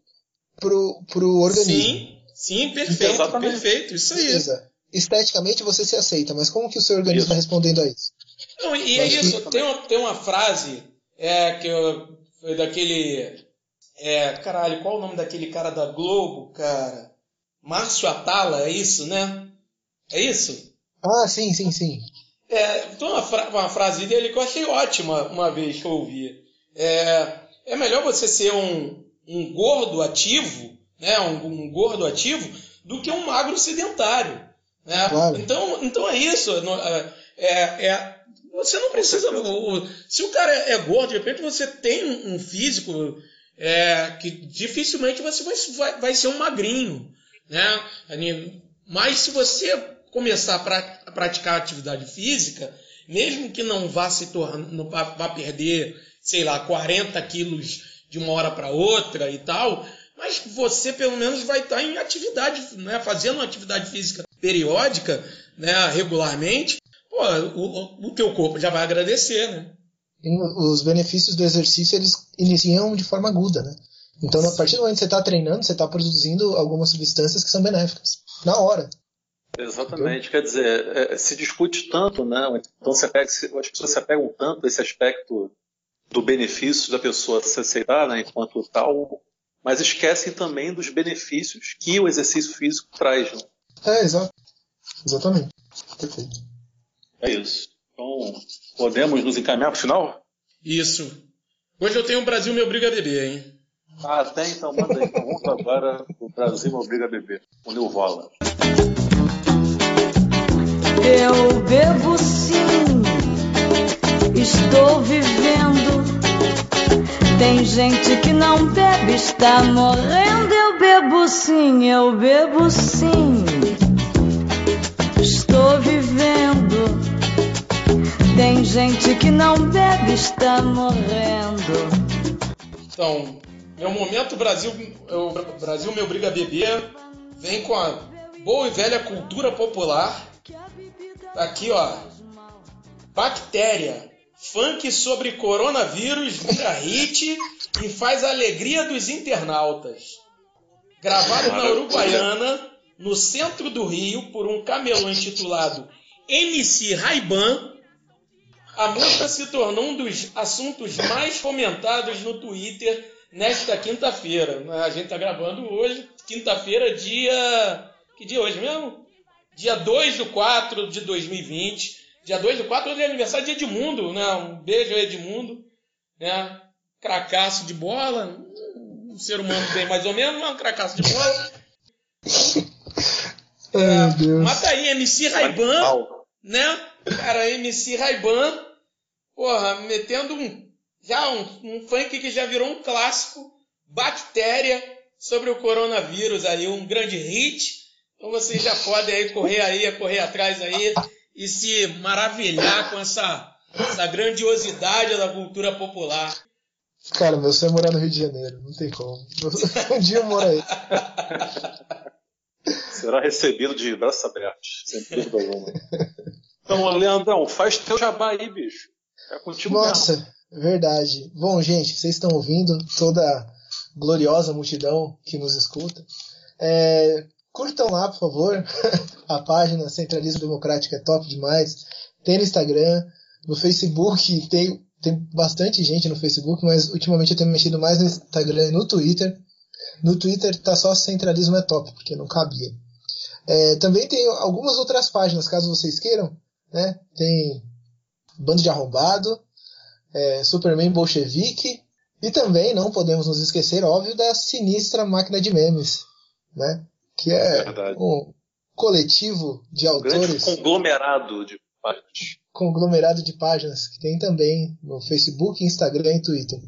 pro, pro organismo. Sim, sim, perfeito, Exatamente. perfeito. Isso aí. Beleza. Esteticamente você se aceita, mas como que o seu organismo está respondendo a isso? Não, e é isso, que- tem uma, tem uma frase é, que eu, foi daquele. É, caralho, qual o nome daquele cara da Globo, cara? Márcio Atala, é isso, né? É isso? Ah, sim, sim, sim. É, tem uma, fra- uma frase dele que eu achei ótima uma vez que eu ouvi. É, é melhor você ser um, um gordo ativo, né? Um, um gordo ativo, do que um magro sedentário. Né? Claro. Então, então é isso. é, é- é- você não precisa. se o cara é gordo, de repente você tem um físico é, que dificilmente você vai, vai, ser um magrinho. Né? Mas se você começar a pra- a praticar atividade física, mesmo que não vá se tornar, não vá, vá perder, sei lá, 40 quilos de uma hora para outra e tal, mas você pelo menos vai estar em atividade, né, fazendo uma atividade física periódica, né, regularmente, pô, o, o teu corpo já vai agradecer, né? Os benefícios do exercício eles iniciam de forma aguda, né? Então, a partir do momento que você está treinando, você está produzindo algumas substâncias que são benéficas. Na hora. Exatamente, quer dizer, é, se discute tanto, né? Então você pega, as pessoas se apegam tanto a esse aspecto do benefício da pessoa se aceitar, né, enquanto tal, mas esquecem também dos benefícios que o exercício físico traz. Né? É, exato. Exatamente. Perfeito. É isso. Então, podemos nos encaminhar para o final? Isso. Hoje eu tenho o Brasil me obriga a beber, hein? Ah, até então, manda aí. Então, vamos agora o Brasil me obriga a beber. O Nilvola. Eu bebo sim, estou vivendo. Tem gente que não bebe, está morrendo. Eu bebo sim, eu bebo sim, estou vivendo. Tem gente que não bebe, está morrendo. Então, meu momento Brasil, o Brasil me obriga a beber, vem com a boa e velha cultura popular. Tá Aqui, ó. Bactéria. Funk sobre coronavírus vira hit e faz a alegria dos internautas. Gravado na Uruguaiana, no centro do Rio, por um camelô intitulado MC Raiban, a música se tornou um dos assuntos mais comentados no Twitter nesta quinta-feira. né? A gente tá gravando hoje, quinta-feira, dia. Que dia é hoje mesmo? Dia 2 do 4 de 2020. Dia 2 do 4 é aniversário de Edmundo, né? Um beijo aí, Edmundo. Né? Cracaço de bola. Um ser humano bem mais ou menos, mas um cracaço de bola. Ai, Deus. Mata aí, MC Raiban né? Cara, MC Raiban, porra, metendo um já um, um funk que já virou um clássico, Bactéria sobre o coronavírus aí, um grande hit. Então vocês já podem aí correr aí, correr atrás aí e se maravilhar com essa, essa grandiosidade da cultura popular. Cara, meu sonho é morar no Rio de Janeiro. Não tem como. <laughs> Um dia eu moro aí. Será recebido de braços abertos, sem dúvida alguma. <laughs> Então, Leandrão, faz teu jabá aí, bicho. É contigo mesmo. Nossa, verdade. Bom, gente, vocês estão ouvindo toda a gloriosa multidão que nos escuta. É, curtam lá, por favor, <laughs> a página Centralismo Democrático é top demais. Tem no Instagram, no Facebook, tem, tem bastante gente no Facebook, mas ultimamente eu tenho mexido mais no Instagram e no Twitter. no Twitter tá só Centralismo é Top, porque não cabia. É, também tem algumas outras páginas, caso vocês queiram. Né? Tem Bando de Arrombado, é, Superman Bolchevique, e também não podemos nos esquecer, óbvio, da sinistra máquina de memes, né? Que é Verdade. um coletivo de um autores. conglomerado de páginas. Conglomerado de páginas que tem também no Facebook, Instagram e Twitter.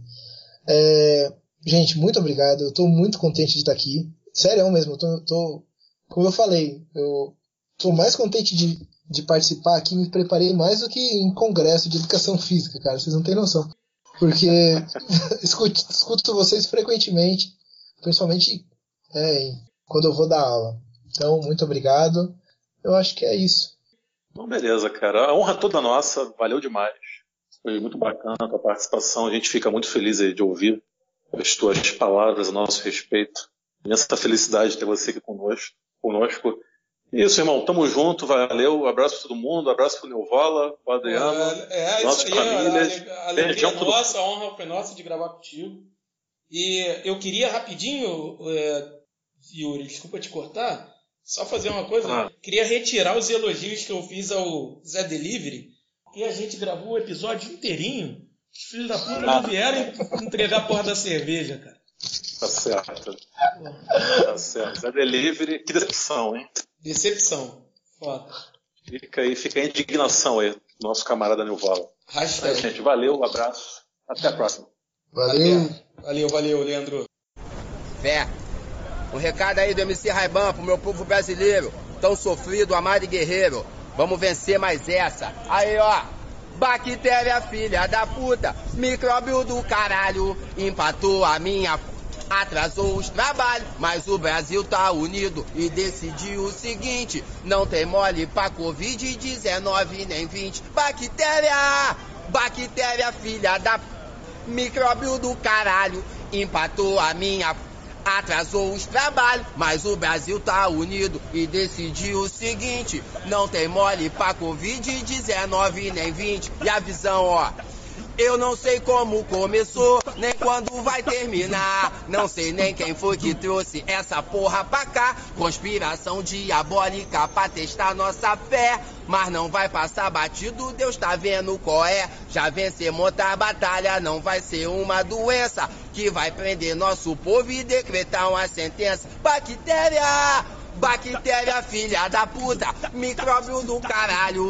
É, gente, muito obrigado. Eu estou muito contente de estar aqui. Sério mesmo, eu tô, tô, como eu falei, eu estou mais contente de, de participar aqui, me preparei mais do que em congresso de educação física, cara. Vocês não têm noção. Porque <laughs> escuto, escuto, vocês frequentemente, principalmente é, quando eu vou dar aula. Então, muito obrigado. Eu acho que é isso. Então, beleza, cara. A honra toda nossa, valeu demais. Foi muito bacana a tua participação. A gente fica muito feliz de ouvir as tuas palavras a nosso respeito. Imensa felicidade de ter você aqui conosco. conosco. Isso, irmão. Tamo junto, valeu. Abraço pra todo mundo, abraço pro Neuvola, pro Adriano, é, é, nossas famílias. A, a, a alegria é nossa, a honra foi nossa de gravar contigo. E eu queria rapidinho, é, Yuri, desculpa te cortar, só fazer uma coisa. Ah. Queria retirar os elogios que eu fiz ao Zé Delivery, e a gente gravou o episódio inteirinho. Os filhos da puta não vieram entregar a porra da cerveja, cara. Tá certo. Tá certo. Zé Delivery, que decepção, hein? Decepção. Foda. Fica aí, fica a indignação aí, nosso camarada Nilvala. Hashtag. É, gente, valeu, um abraço. Até a próxima. Valeu. Até. Valeu, valeu, Leandro. Fé. Um recado aí do MC Raiban pro meu povo brasileiro, tão sofrido, amado e guerreiro. Vamos vencer mais essa. Aí, ó. Bactéria, filha da puta, micróbio do caralho, empatou a minha atrasou os trabalhos, mas o Brasil tá unido e decidiu o seguinte: não tem mole pra Covid-19 nem 20. Bactéria, bactéria filha da micróbio do caralho, empatou a minha atrasou os trabalhos, mas o Brasil tá unido e decidiu o seguinte: não tem mole pra Covid-19 nem 20. E a visão, ó. Eu não sei como começou, nem quando vai terminar. Não sei nem quem foi que trouxe essa porra pra cá. Conspiração diabólica pra testar nossa fé. Mas não vai passar batido, Deus tá vendo qual é. Já vencemos outra batalha, não vai ser uma doença que vai prender nosso povo e decretar uma sentença. Bactéria! Bactéria, filha da puta, micróbio do caralho.